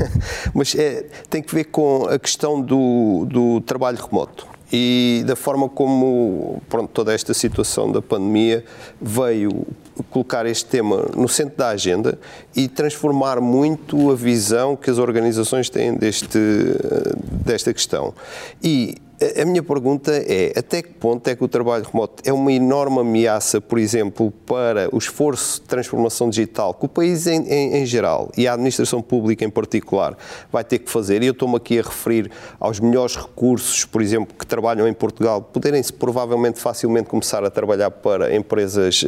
C: Mas é, tem que ver com a questão do, do trabalho remoto e da forma como pronto, toda esta situação da pandemia veio colocar este tema no centro da agenda e transformar muito a visão que as organizações têm deste, desta questão. E a minha pergunta é: até que ponto é que o trabalho remoto é uma enorme ameaça, por exemplo, para o esforço de transformação digital que o país em, em, em geral e a administração pública em particular vai ter que fazer? E eu estou-me aqui a referir aos melhores recursos, por exemplo, que trabalham em Portugal, poderem-se provavelmente facilmente começar a trabalhar para empresas uh,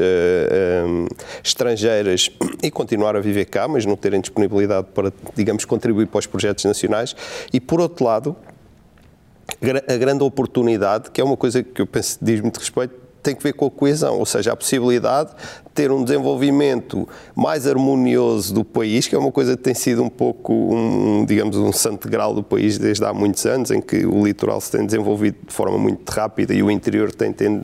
C: um, estrangeiras e continuar a viver cá, mas não terem disponibilidade para, digamos, contribuir para os projetos nacionais. E, por outro lado, a grande oportunidade, que é uma coisa que eu penso diz muito respeito, tem que ver com a coesão, ou seja, a possibilidade de ter um desenvolvimento mais harmonioso do país, que é uma coisa que tem sido um pouco, um, digamos, um santo grau do país desde há muitos anos, em que o litoral se tem desenvolvido de forma muito rápida e o interior tem, tem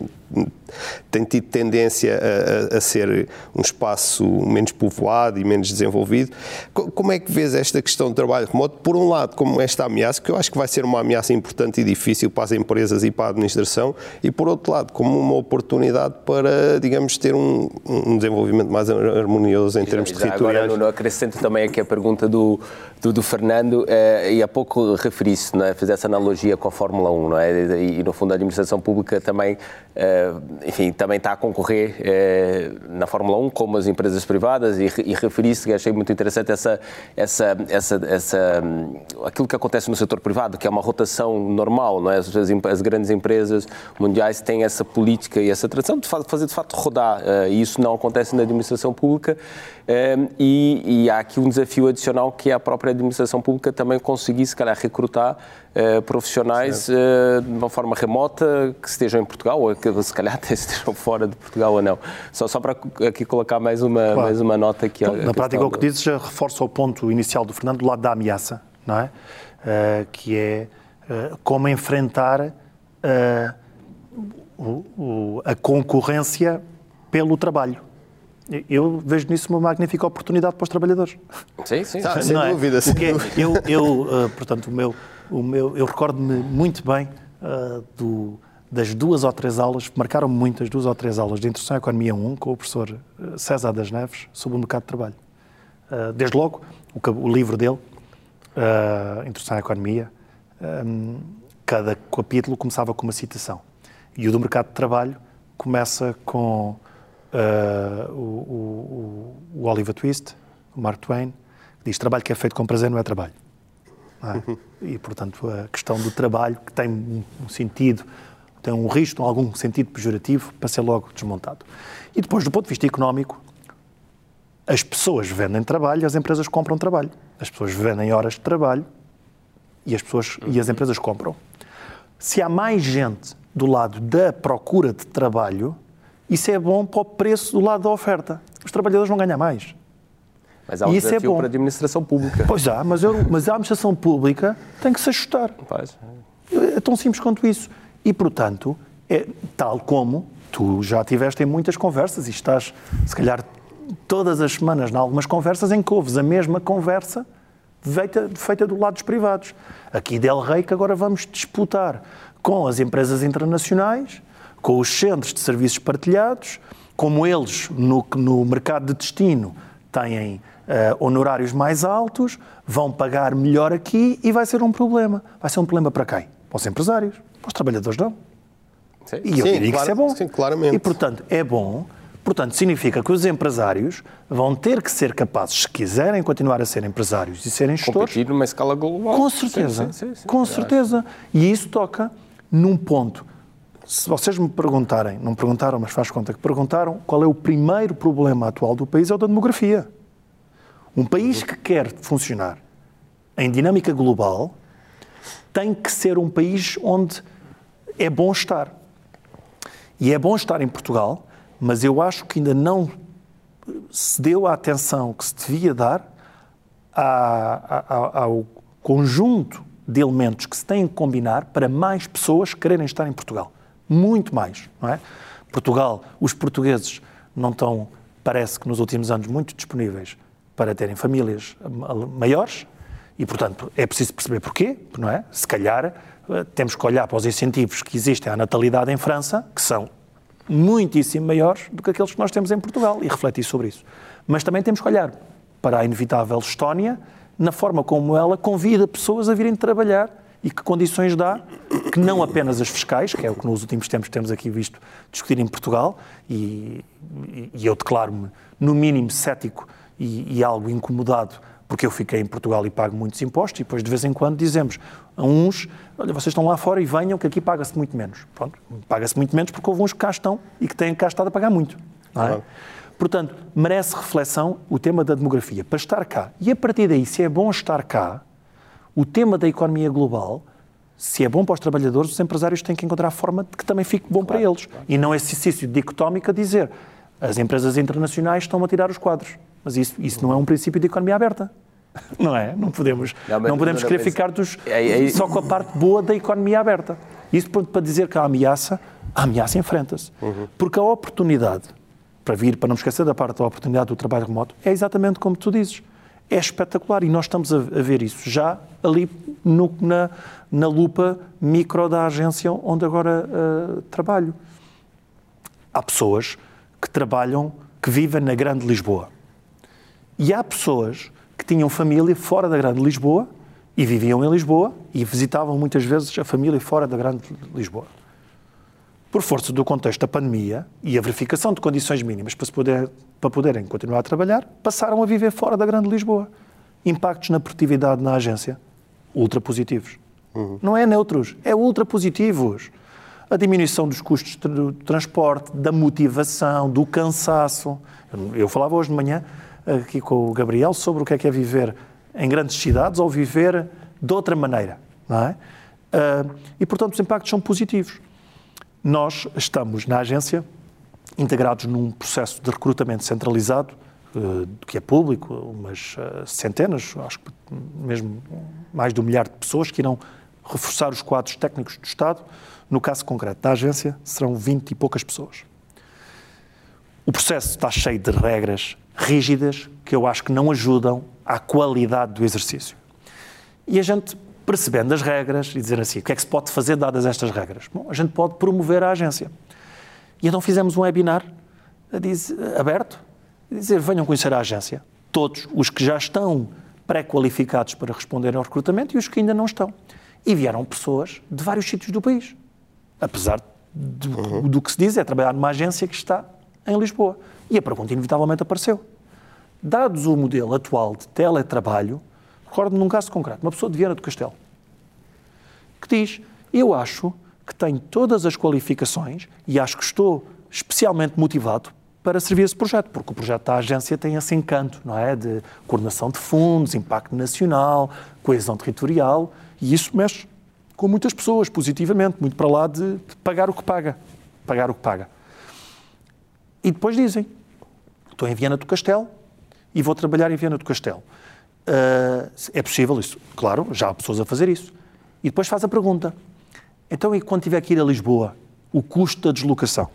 C: tem tido tendência a, a, a, ser um espaço menos povoado e menos desenvolvido. Como é que vês esta questão do trabalho remoto? Por um lado, como esta ameaça, que eu acho que vai ser uma ameaça importante e difícil para as empresas e para a administração, e por outro lado, como uma oportunidade para, digamos, ter um, um desenvolvimento mais harmonioso em termos já, territoriais.
B: Agora, no acrescento também aqui a pergunta do, do, do Fernando, eh, e há pouco referi-se, é? fez essa analogia com a Fórmula 1, não é? E, e no fundo a administração pública também eh, enfim, também está a concorrer eh, na Fórmula 1 como as empresas privadas e, e referi-se, achei muito interessante essa, essa, essa, essa, aquilo que acontece no setor privado, que é uma rotação normal, não é? As, as grandes empresas mundiais têm essa política e essa tradição de fazer de facto rodar, eh, e isso não acontece na administração pública e, e há aqui um desafio adicional que é a própria administração pública também conseguir, se calhar, recrutar profissionais de uma forma remota que estejam em Portugal ou que se calhar até estejam fora de Portugal ou não. Só, só para aqui colocar mais uma, claro. mais uma nota aqui.
D: Então, na prática, o que dizes já reforça o ponto inicial do Fernando do lado da ameaça, não é? Uh, que é como enfrentar o, o, a concorrência pelo trabalho. Eu vejo nisso uma magnífica oportunidade para os trabalhadores.
B: Sim, sim,
C: tá, sem é? dúvida. Sem
D: Porque
C: dúvida.
D: eu, eu uh, portanto, o meu, o meu, eu recordo-me muito bem uh, do, das duas ou três aulas, marcaram-me muitas duas ou três aulas de Introdução à Economia 1 com o professor eh, César das Neves sobre o mercado de trabalho. Uh, desde logo, o, o livro dele, uh, Introdução à Economia, um, cada capítulo começava com uma citação. E o do mercado de trabalho começa com uh, o, o, o, Oliver Twist, o Mark Twain, que diz: trabalho que é feito com prazer não é trabalho. É? E, portanto, a questão do trabalho, que tem um sentido, tem um risco, algum sentido pejorativo, para ser logo desmontado. E depois, do ponto de vista económico, as pessoas vendem trabalho, as empresas compram trabalho. As pessoas vendem horas de trabalho e as pessoas e as empresas compram. Se há mais gente do lado da procura de trabalho, isso é bom para o preço do lado da oferta. Os trabalhadores vão ganhar mais.
B: Mas há um
D: e isso é bom.
B: para a administração pública.
D: Pois há, mas, eu, mas a administração pública tem que se ajustar.
B: Pois.
D: É tão simples quanto isso. E, portanto, é tal como tu já tiveste em muitas conversas e estás, se calhar, todas as semanas em algumas conversas em que ouves a mesma conversa feita, feita do lado dos privados. Aqui Del Rey que agora vamos disputar com as empresas internacionais, com os centros de serviços partilhados, como eles no, no mercado de destino têm uh, honorários mais altos, vão pagar melhor aqui e vai ser um problema. Vai ser um problema para quem? Para os empresários. Para os trabalhadores não.
B: Sim.
D: E eu
C: Sim,
D: diria que
C: claro-
D: isso é bom.
C: sim, claramente.
D: E, portanto, é bom. Portanto, significa que os empresários vão ter que ser capazes, se quiserem continuar a ser empresários e serem gestores,
B: Competir numa escala global.
D: com certeza.
B: Sim, sim, sim, sim.
D: Com certeza. E isso toca num ponto. Se vocês me perguntarem, não perguntaram, mas faz conta que perguntaram, qual é o primeiro problema atual do país é o da demografia. Um país que quer funcionar em dinâmica global tem que ser um país onde é bom estar. E é bom estar em Portugal, mas eu acho que ainda não se deu a atenção que se devia dar à- à- ao conjunto de elementos que se têm que combinar para mais pessoas quererem estar em Portugal. Muito mais, não é? Portugal, os portugueses não estão, parece que nos últimos anos, muito disponíveis para terem famílias ma- maiores e, portanto, é preciso perceber porquê, não é? Se calhar temos que olhar para os incentivos que existem à natalidade em França, que são muitíssimo maiores do que aqueles que nós temos em Portugal e refletir sobre isso. Mas também temos que olhar para a inevitável Estónia na forma como ela convida pessoas a virem trabalhar e que condições dá, que não apenas as fiscais, que é o que nos últimos tempos temos aqui visto discutir em Portugal, e, e- e eu declaro-me no mínimo cético e, e algo incomodado porque eu fiquei em Portugal e pago muitos impostos, e depois de vez em quando dizemos a uns, olha, vocês estão lá fora e venham que aqui paga-se muito menos. Pronto, paga-se muito menos porque houve uns que cá estão e que têm cá estado a pagar muito. não é?
C: Claro.
D: Portanto, merece reflexão o tema da demografia, para estar cá. E a partir daí, se é bom estar cá, o tema da economia global, se é bom para os trabalhadores, os empresários têm que encontrar a forma de que também fique bom para eles. E não esse exercício dicotómico a dizer as empresas internacionais estão a tirar os quadros. Mas isso, isso não é um princípio de economia aberta. Não é? Não podemos,
B: Não,
D: não, podemos querer ficar dos,
B: É- é-
D: só com a parte boa da economia aberta. Isso para dizer que há ameaça, a ameaça enfrenta-se. Porque a oportunidade, para vir, para não esquecer da parte da oportunidade do trabalho remoto, é exatamente como tu dizes. É espetacular e nós estamos a, a ver isso já ali no- na, na lupa micro da agência onde agora ah, trabalho. Há pessoas que trabalham, que vivem na Grande Lisboa. E há pessoas que tinham família fora da Grande Lisboa e viviam em Lisboa e visitavam muitas vezes a família fora da Grande Lisboa. Por força do contexto da pandemia e a verificação de condições mínimas para, se poder, para poderem continuar a trabalhar, passaram a viver fora da Grande Lisboa. Impactos na produtividade na agência, ultra positivos. Não é neutros, é ultra positivos. A diminuição dos custos do transporte, da motivação, do cansaço. Eu falava hoje de manhã aqui com o Gabriel sobre o que é que é viver em grandes cidades ou viver de outra maneira. Não é? Ah, e, portanto, os impactos são positivos. Nós estamos na agência integrados num processo de recrutamento centralizado, eh, que é público, umas eh, centenas, acho que mesmo mais de um milhar de pessoas que irão reforçar os quadros técnicos do Estado. No caso concreto da agência, serão 20 e poucas pessoas. O processo está cheio de regras rígidas que eu acho que não ajudam à qualidade do exercício. E a gente, percebendo as regras e dizer assim, o que é que se pode fazer dadas estas regras? Bom, a gente pode promover a agência. E então fizemos um webinar aberto, a dizer, venham conhecer a agência. todos os que já estão pré-qualificados para responder ao recrutamento e os que ainda não estão. E vieram pessoas de vários sítios do país. Apesar do, uhum. do que se diz, é trabalhar numa agência que está em Lisboa. E a pergunta inevitavelmente apareceu. Dados o modelo atual de teletrabalho, recordo-me num caso concreto, uma pessoa de Viana do Castelo, que diz: Eu acho que tenho todas as qualificações e acho que estou especialmente motivado para servir esse projeto, porque o projeto da agência tem esse encanto, não é? De coordenação de fundos, impacto nacional, coesão territorial, e isso mexe com muitas pessoas positivamente, muito para lá de, de pagar o que paga. Pagar o que paga. E depois dizem: estou em Viana do Castelo e vou trabalhar em Viana do Castelo. Uh, é possível isso? Claro, já há pessoas a fazer isso. E depois faz a pergunta: então, e quando tiver que ir a Lisboa, o custo da deslocação?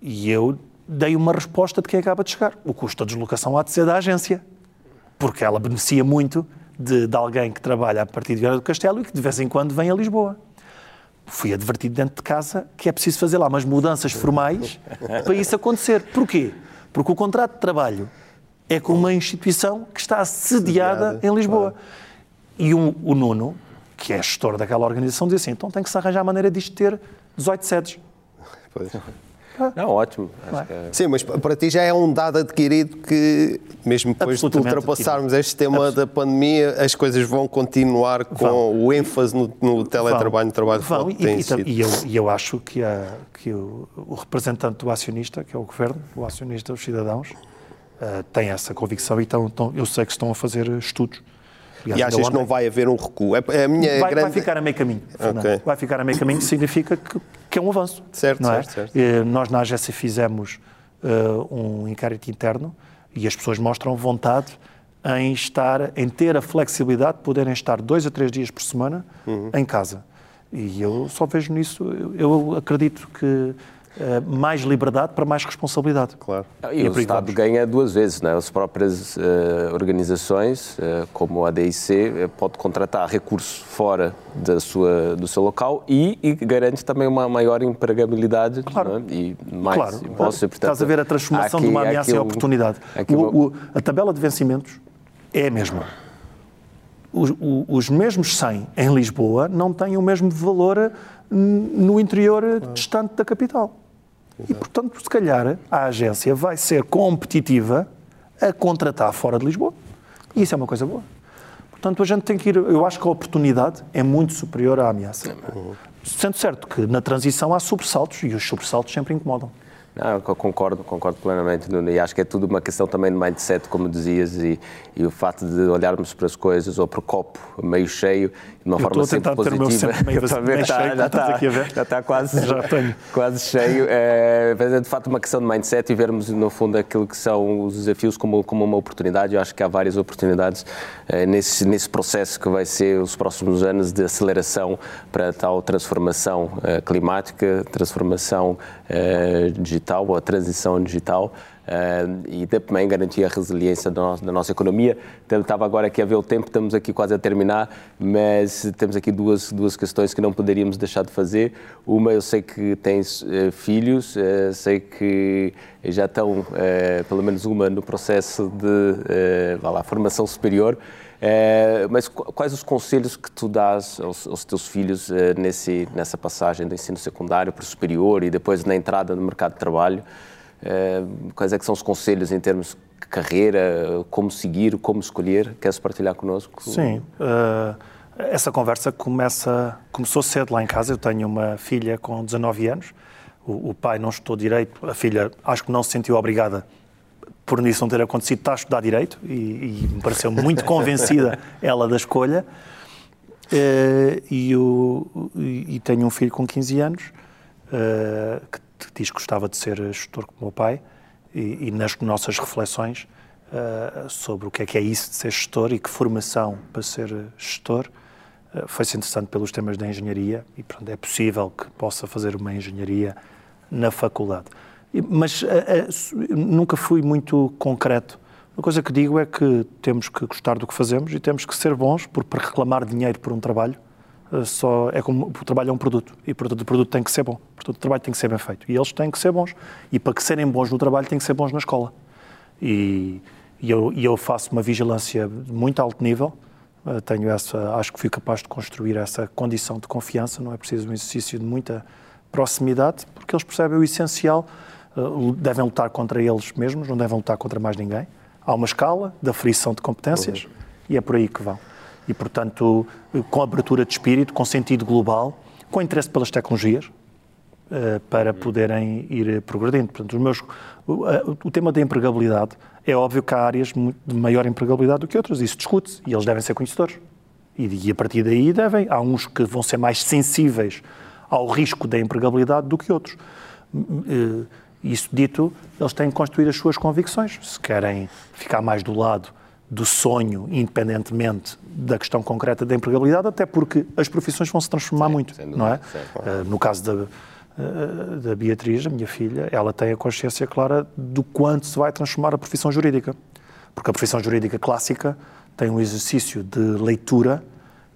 D: E eu dei uma resposta de quem acaba de chegar. O custo da deslocação há de ser da agência, porque ela beneficia muito de, de alguém que trabalha a partir de Viana do Castelo e que de vez em quando vem a Lisboa. Fui advertido dentro de casa que é preciso fazer lá umas mudanças formais para isso acontecer. Porquê? Porque o contrato de trabalho é com uma instituição que está sediada, sediada em Lisboa. Claro. E um, o Nuno, que é gestor daquela organização, diz assim: então tem que se arranjar a maneira disto ter 18 sedes.
B: Pois. Não, ótimo.
C: É... Sim, mas para ti já é um dado adquirido que, mesmo depois de ultrapassarmos este tema da pandemia, as coisas vão continuar com vão. o ênfase no, no teletrabalho, no trabalho
D: vão. que tem e, sido. E eu, e eu acho que, a, que o, o, representante do acionista, que é o governo, o acionista dos cidadãos, uh, tem essa convicção e eu sei que estão a fazer estudos
C: Aliás, e achas que não vai haver um recuo? É,
D: é a minha vai, grande... vai ficar a meio caminho. Okay. Vai ficar a meio caminho, significa que, que é um avanço.
C: Certo,
D: não
C: é? certo,
D: certo. Nós na agência fizemos uh, um inquérito interno e as pessoas mostram vontade em estar, em ter a flexibilidade de poderem estar dois a três dias por semana uhum. em casa. E eu só vejo nisso, eu acredito que mais liberdade para mais responsabilidade.
B: Claro. E, e o Estado ganha duas vezes, né? As próprias uh, organizações, uh, como a DIC, pode contratar recursos fora da sua, do seu local e, e garante também uma maior empregabilidade
D: claro.
B: né? e mais
D: claro. impostos. Portanto, Estás a ver a transformação aqui, de uma ameaça em oportunidade. O, o, a tabela de vencimentos é a mesma. Os, os mesmos 100 em Lisboa não têm o mesmo valor no interior claro. distante da capital. Exato. E, portanto, se calhar a agência vai ser competitiva a contratar fora de Lisboa. E isso é uma coisa boa. Portanto, a gente tem que ir. Eu acho que a oportunidade é muito superior à ameaça. Uhum. Sendo certo que na transição há sobressaltos e os sobressaltos sempre incomodam.
B: Não, eu concordo, concordo plenamente, Nuno, e acho que é tudo uma questão também de mindset, como dizias, e, e o facto de olharmos para as coisas ou para o copo meio cheio, de uma eu forma sempre positiva. Ter sempre
D: meio, meio está, cheio, já, está,
B: já está quase, já quase cheio. É, é de facto uma questão de mindset e vermos, no fundo, aquilo que são os desafios como, como uma oportunidade. Eu acho que há várias oportunidades é, nesse, nesse processo que vai ser os próximos anos de aceleração para tal transformação é, climática, transformação é, digital ou a transição digital. Uh, e também garantir a resiliência da nossa, da nossa, economia. Estava agora aqui a ver o tempo, estamos aqui quase a terminar, mas temos aqui duas, duas questões que não poderíamos deixar de fazer. Uma, eu sei que tens uh, filhos, uh, sei que já estão, pelo menos uma, no processo de lá, formação superior. mas quais os conselhos que tu dás aos, aos teus filhos nesse, nessa passagem do ensino secundário para o superior e depois na entrada no mercado de trabalho? Eh, quais é que são os conselhos em termos de carreira, como seguir, como escolher? Queres partilhar connosco?
D: Sim. Uh, essa conversa começa, começou cedo lá em casa. Eu tenho uma filha com 19 anos. O, o pai não estudou direito. A filha acho que não se sentiu obrigada por isso não ter acontecido, está a estudar Direito e, e me pareceu muito convencida ela da escolha. Uh, e, o, e, tenho um filho com 15 anos uh, que diz que gostava de ser gestor como meu pai e, e nas nossas reflexões uh, sobre o que é que é isso de ser gestor e que formação para ser gestor uh, foi-se interessante pelos temas da engenharia e portanto, é possível que possa fazer uma engenharia na faculdade. Mas uh, nunca fui muito concreto. Uma coisa que digo é que temos que gostar do que fazemos e temos que ser bons, porque reclamar dinheiro por um trabalho só é como o trabalho é um produto e portanto o produto tem que ser bom, portanto o trabalho tem que ser bem feito. E eles têm que ser bons. E para que serem bons no trabalho têm que ser bons na escola. E, E eu, eu faço uma vigilância de muito alto nível, uh, tenho essa, acho que fui capaz de construir essa condição de confiança, não é preciso um exercício de muita proximidade, porque eles percebem o essencial, uh, devem lutar contra eles mesmos, não devem lutar contra mais ninguém. Há uma escala de aferição de competências e é por aí que vão. E, portanto, com abertura de espírito, com sentido global, com interesse pelas tecnologias, uh, para poderem ir progredindo. Portanto, os meus, o, o, tema da empregabilidade, é óbvio que há áreas de maior empregabilidade do que outras, isso discute-se, e eles devem ser conhecedores. E, e a partir daí devem, há uns que vão ser mais sensíveis ao risco da empregabilidade do que outros. Uh, isso dito, eles têm que construir as suas convicções. Se querem ficar mais do lado do sonho, independentemente da questão concreta da empregabilidade, até porque as profissões vão se transformar sim, muito, não é? Uh, no caso da, uh, da Beatriz, a minha filha, ela tem a consciência clara do quanto se vai transformar a profissão jurídica. Porque a profissão jurídica clássica tem um exercício de leitura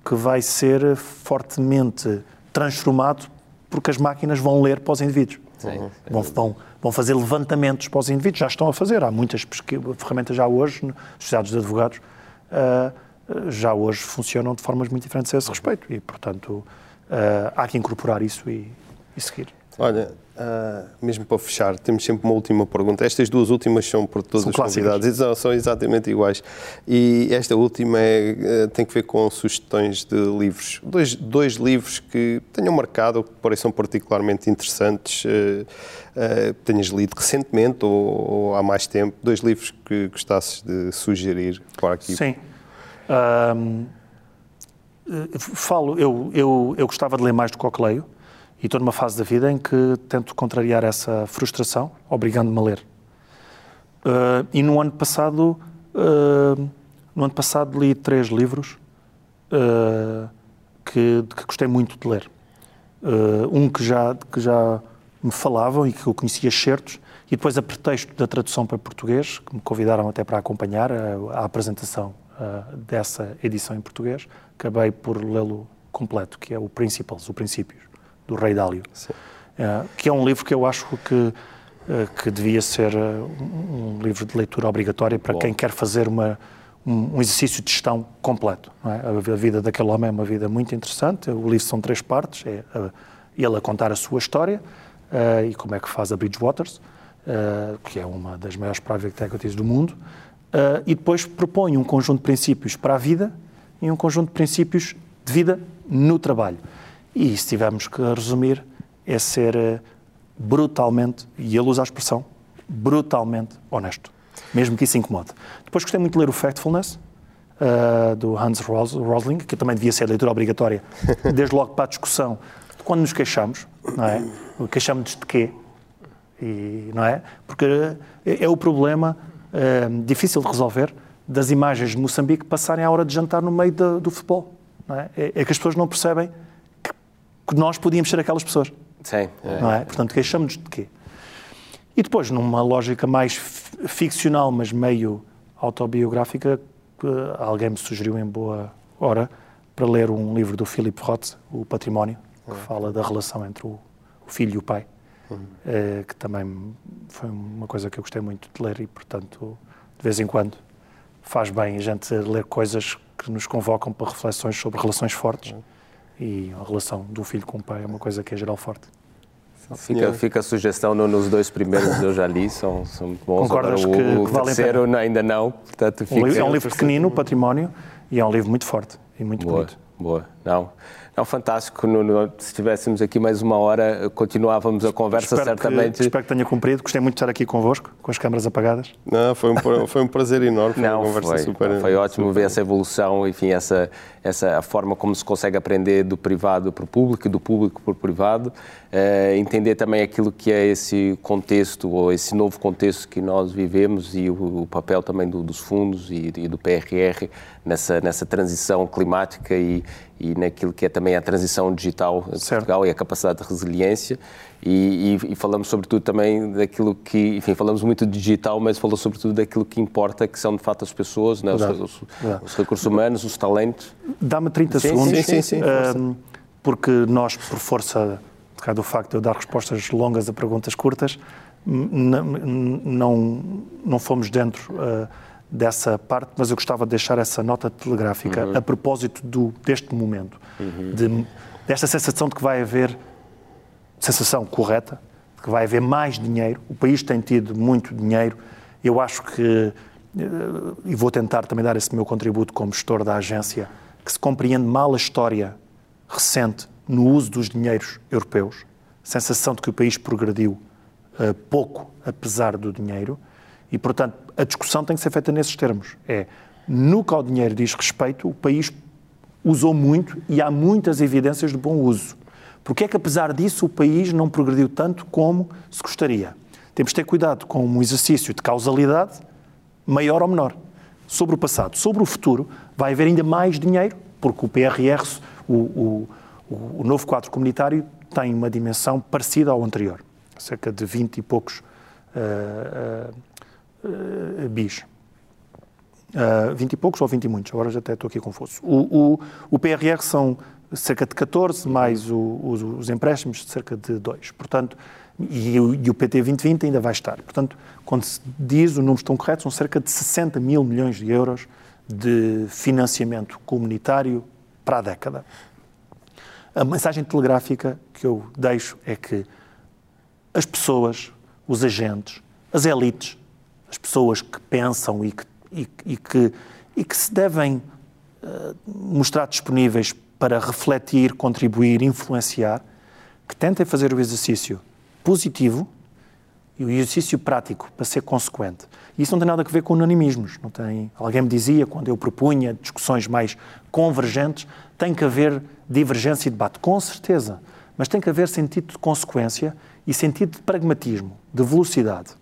D: que vai ser fortemente transformado porque as máquinas vão ler para os indivíduos. Sim, vão, vão, vão fazer levantamentos para os indivíduos, já estão a fazer. Há muitas ferramentas já hoje, sociedades de advogados, uh, já hoje funcionam de formas muito diferentes a esse respeito. E, portanto, uh, há que incorporar isso e, e seguir.
C: Olha, uh, mesmo para fechar, temos sempre uma última pergunta. Estas duas últimas são por todos os convidados, são, são exatamente iguais. E esta última é, tem que ver com sugestões de livros. Dois, dois livros que tenham marcado, que pareçam particularmente interessantes, uh, uh, tenhas lido recentemente ou, ou, há mais tempo. Dois livros que gostasses de sugerir para aqui.
D: Sim. Um, falo, eu, eu, eu gostava de ler mais do Coqueleio. E estou numa fase da vida em que tento contrariar essa frustração, obrigando-me a ler. Uh, e no ano passado, uh, no ano passado li três livros uh, que, que, gostei muito de ler. um que já, que já me falavam e que eu conhecia certos, e depois a pretexto da tradução para português, que me convidaram até para acompanhar a, a apresentação dessa edição em português, acabei por lê-lo completo, que é o Principles, o Princípios do Rei Dálio, uh, que é um livro que eu acho que, uh, que devia ser uh, um livro de leitura obrigatória para Bom. quem quer fazer uma, um, um, exercício de gestão completo. É? A vida daquele homem é uma vida muito interessante. O livro são três partes: é ele a contar a sua história e como é que faz a Bridgewaters, que é uma das maiores private equities do mundo, e depois propõe um conjunto de princípios para a vida e um conjunto de princípios de vida no trabalho. E se tivermos que resumir, é ser eh, brutalmente, e ele usa a expressão, brutalmente honesto, mesmo que isso incomode. Depois gostei muito de ler o Factfulness, uh, do Hans Rosling, que também devia ser leitura obrigatória, desde logo para a discussão de quando nos queixamos, não é? Queixamos de quê? E, não é? Porque é, é o problema uh, difícil de resolver das imagens de Moçambique passarem à hora de jantar no meio do, do futebol. É? é? É, que as pessoas não percebem que nós podíamos ser aquelas pessoas.
B: Sim.
D: Não é? Portanto, queixamos-nos de quê? E depois, numa lógica mais ficcional, mas meio autobiográfica, alguém me sugeriu em boa hora para ler um livro do Philip Roth, O Património, que uhum. fala da relação entre o, filho e o pai, uhum. Eh, que também foi uma coisa que eu gostei muito de ler e, portanto, de vez em quando faz bem a gente ler coisas que nos convocam para reflexões sobre relações fortes. Uhum e a relação do filho com o pai é uma coisa que é geral forte.
B: Fica, fica a sugestão no, nos dois primeiros eu já li, são, são muito bons.
D: Concordas Agora, o,
B: que, que vale terceiro ainda não, portanto
D: fica... Um livro, é um livro pequenino, Património, e é um livro muito forte e muito
B: boa,
D: bonito.
B: Boa, não. Não, fantástico. No, no, se estivéssemos aqui mais uma hora, continuávamos a conversa
D: espero
B: certamente.
D: Que, espero que tenha cumprido. Gostei muito de estar aqui convosco, com as câmaras apagadas.
C: Não, foi um, foi um prazer enorme. Foi
B: Não,
C: uma conversa
B: foi,
C: super.
B: Foi ótimo super. ver essa evolução, enfim, essa, essa a forma como se consegue aprender do privado para o público e do público para o privado. Uh, entender também aquilo que é esse contexto ou esse novo contexto que nós vivemos e o, o papel também do, dos fundos e, e, do PRR nessa, nessa transição climática e, e naquilo que é também a transição digital de Portugal e a capacidade de resiliência. E, e, e, falamos sobretudo também daquilo que, enfim, falamos muito de digital, mas falou sobretudo daquilo que importa, que são de fato as pessoas, né? os, os, os, recursos humanos, os talentos.
D: Dá-me 30
B: sim,
D: segundos,
B: sim, sim, sim,
D: um, porque nós, por força do facto de eu dar respostas longas a perguntas curtas, não, não fomos dentro uh, dessa parte, mas eu gostava de deixar essa nota telegráfica uhum. a propósito do, deste momento, uhum. de, desta sensação de que vai haver, sensação correta, de que vai haver mais dinheiro. O país tem tido muito dinheiro. Eu acho que, eh, e vou tentar também dar esse meu contributo como gestor da agência, que se compreende mal a história recente no uso dos dinheiros europeus, sensação de que o país progrediu uh, pouco apesar do dinheiro, e, portanto, a discussão tem que ser feita nesses termos. É, no que ao dinheiro diz respeito, o país usou muito e há muitas evidências de bom uso. Porque é que, apesar disso, o país não progrediu tanto como se gostaria? Temos de ter cuidado com um exercício de causalidade maior ou menor. Sobre o passado. Sobre o futuro, vai haver ainda mais dinheiro, porque o PRR, o, o, o novo quadro comunitário, tem uma dimensão parecida ao anterior. Cerca de 20 e poucos uh, uh, uh, bis. Uh, 20 e poucos ou 20 e muitos, agora já até estou aqui confuso. O, o, o PRR são cerca de 14, mais o, os, os, empréstimos de cerca de 2. Portanto, e, e, o PT 2020 ainda vai estar. Portanto, quando se diz, os números estão corretos, são cerca de 60 mil milhões de euros de financiamento comunitário para a década. A mensagem telegráfica que eu deixo é que as pessoas, os agentes, as elites, as pessoas que pensam e que, e, e que, e que se devem uh, mostrar disponíveis para refletir, contribuir, influenciar, que tentem fazer o exercício positivo e o exercício prático para ser consequente. Isso não tem nada a ver com unanimismos. Não tem... Alguém me dizia, quando eu propunha discussões mais convergentes, tem que haver divergência e debate. Com certeza. Mas tem que haver sentido de consequência e sentido de pragmatismo, de velocidade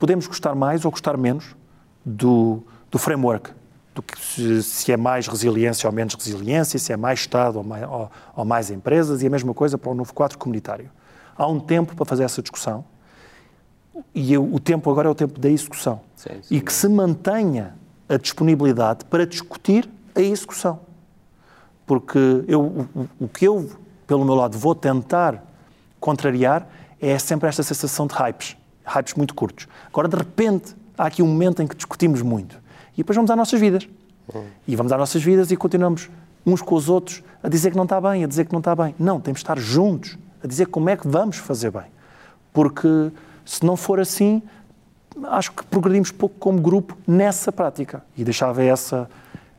D: podemos gostar mais ou gostar menos do, do framework, do que se, se, é mais resiliência ou menos resiliência, se é mais Estado ou mais, ou, ou mais empresas, e a mesma coisa para o novo quadro comunitário. Há um tempo para fazer essa discussão e o tempo agora é o tempo da execução. Sim, sim. E que se mantenha a disponibilidade para discutir a execução. Porque eu, o, o que eu, pelo meu lado, vou tentar contrariar é sempre esta sensação de hypes hypes muito curtos. Agora, de repente, há aqui um momento em que discutimos muito. E depois vamos às nossas vidas. E vamos às nossas vidas e continuamos uns com os outros a dizer que não está bem, a dizer que não está bem. Não, temos de estar juntos a dizer como é que vamos fazer bem. Porque se não for assim, acho que progredimos pouco como grupo nessa prática. E deixava essa,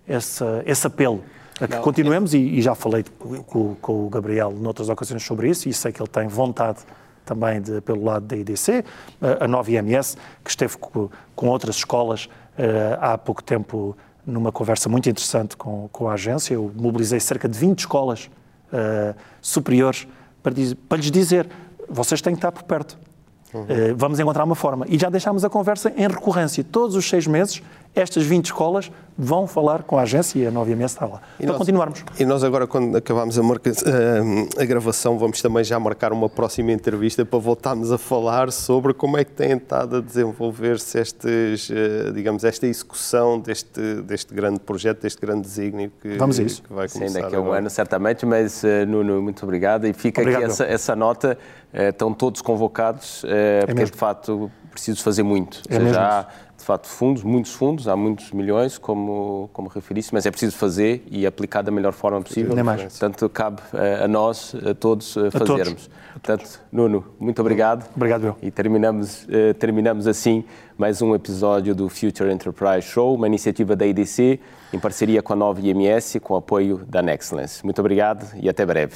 D: essa, esse apelo a que não, continuemos, é... e, e, já falei com, com, o Gabriel noutras ocasiões sobre isso, e sei que ele tem vontade também de, pelo lado da IDC, a nova IMS, que esteve com outras escolas eh, há pouco tempo numa conversa muito interessante com, com a agência. Eu mobilizei cerca de 20 escolas uh, superiores para, diz, para lhes dizer: vocês têm que estar por perto. Uhum. Uh, vamos encontrar uma forma. E já deixámos a conversa em recorrência. Todos os seis meses estas 20 escolas vão falar com a agência e a Nova IMS está lá. E para nós, continuarmos.
C: E nós agora, quando acabamos a, marca, a, a, gravação, vamos também já marcar uma próxima entrevista para voltarmos a falar sobre como é que tem estado a desenvolver-se estes, eh, digamos, esta execução deste, deste grande projeto, deste grande desígnio que,
D: vamos a isso.
C: que vai começar.
B: Sim, daqui a um ano, certamente, mas eh, Nuno, muito obrigado. E fica obrigado. aqui essa, essa nota, eh, estão todos convocados, é porque mesmo. de facto preciso fazer muito.
D: É seja,
B: há, de facto, fundos, muitos fundos, há muitos milhões, como, como referiste, mas é preciso fazer e aplicar da melhor forma possível.
D: Nem mais.
B: Portanto, cabe a, nós, a todos, a fazermos.
D: A
B: Portanto, Nuno, muito obrigado.
D: Obrigado, meu.
B: E terminamos, uh, terminamos assim mais um episódio do Future Enterprise Show, uma iniciativa da IDC, em parceria com a Nova IMS, com apoio da Nexcellence. Muito obrigado e até breve.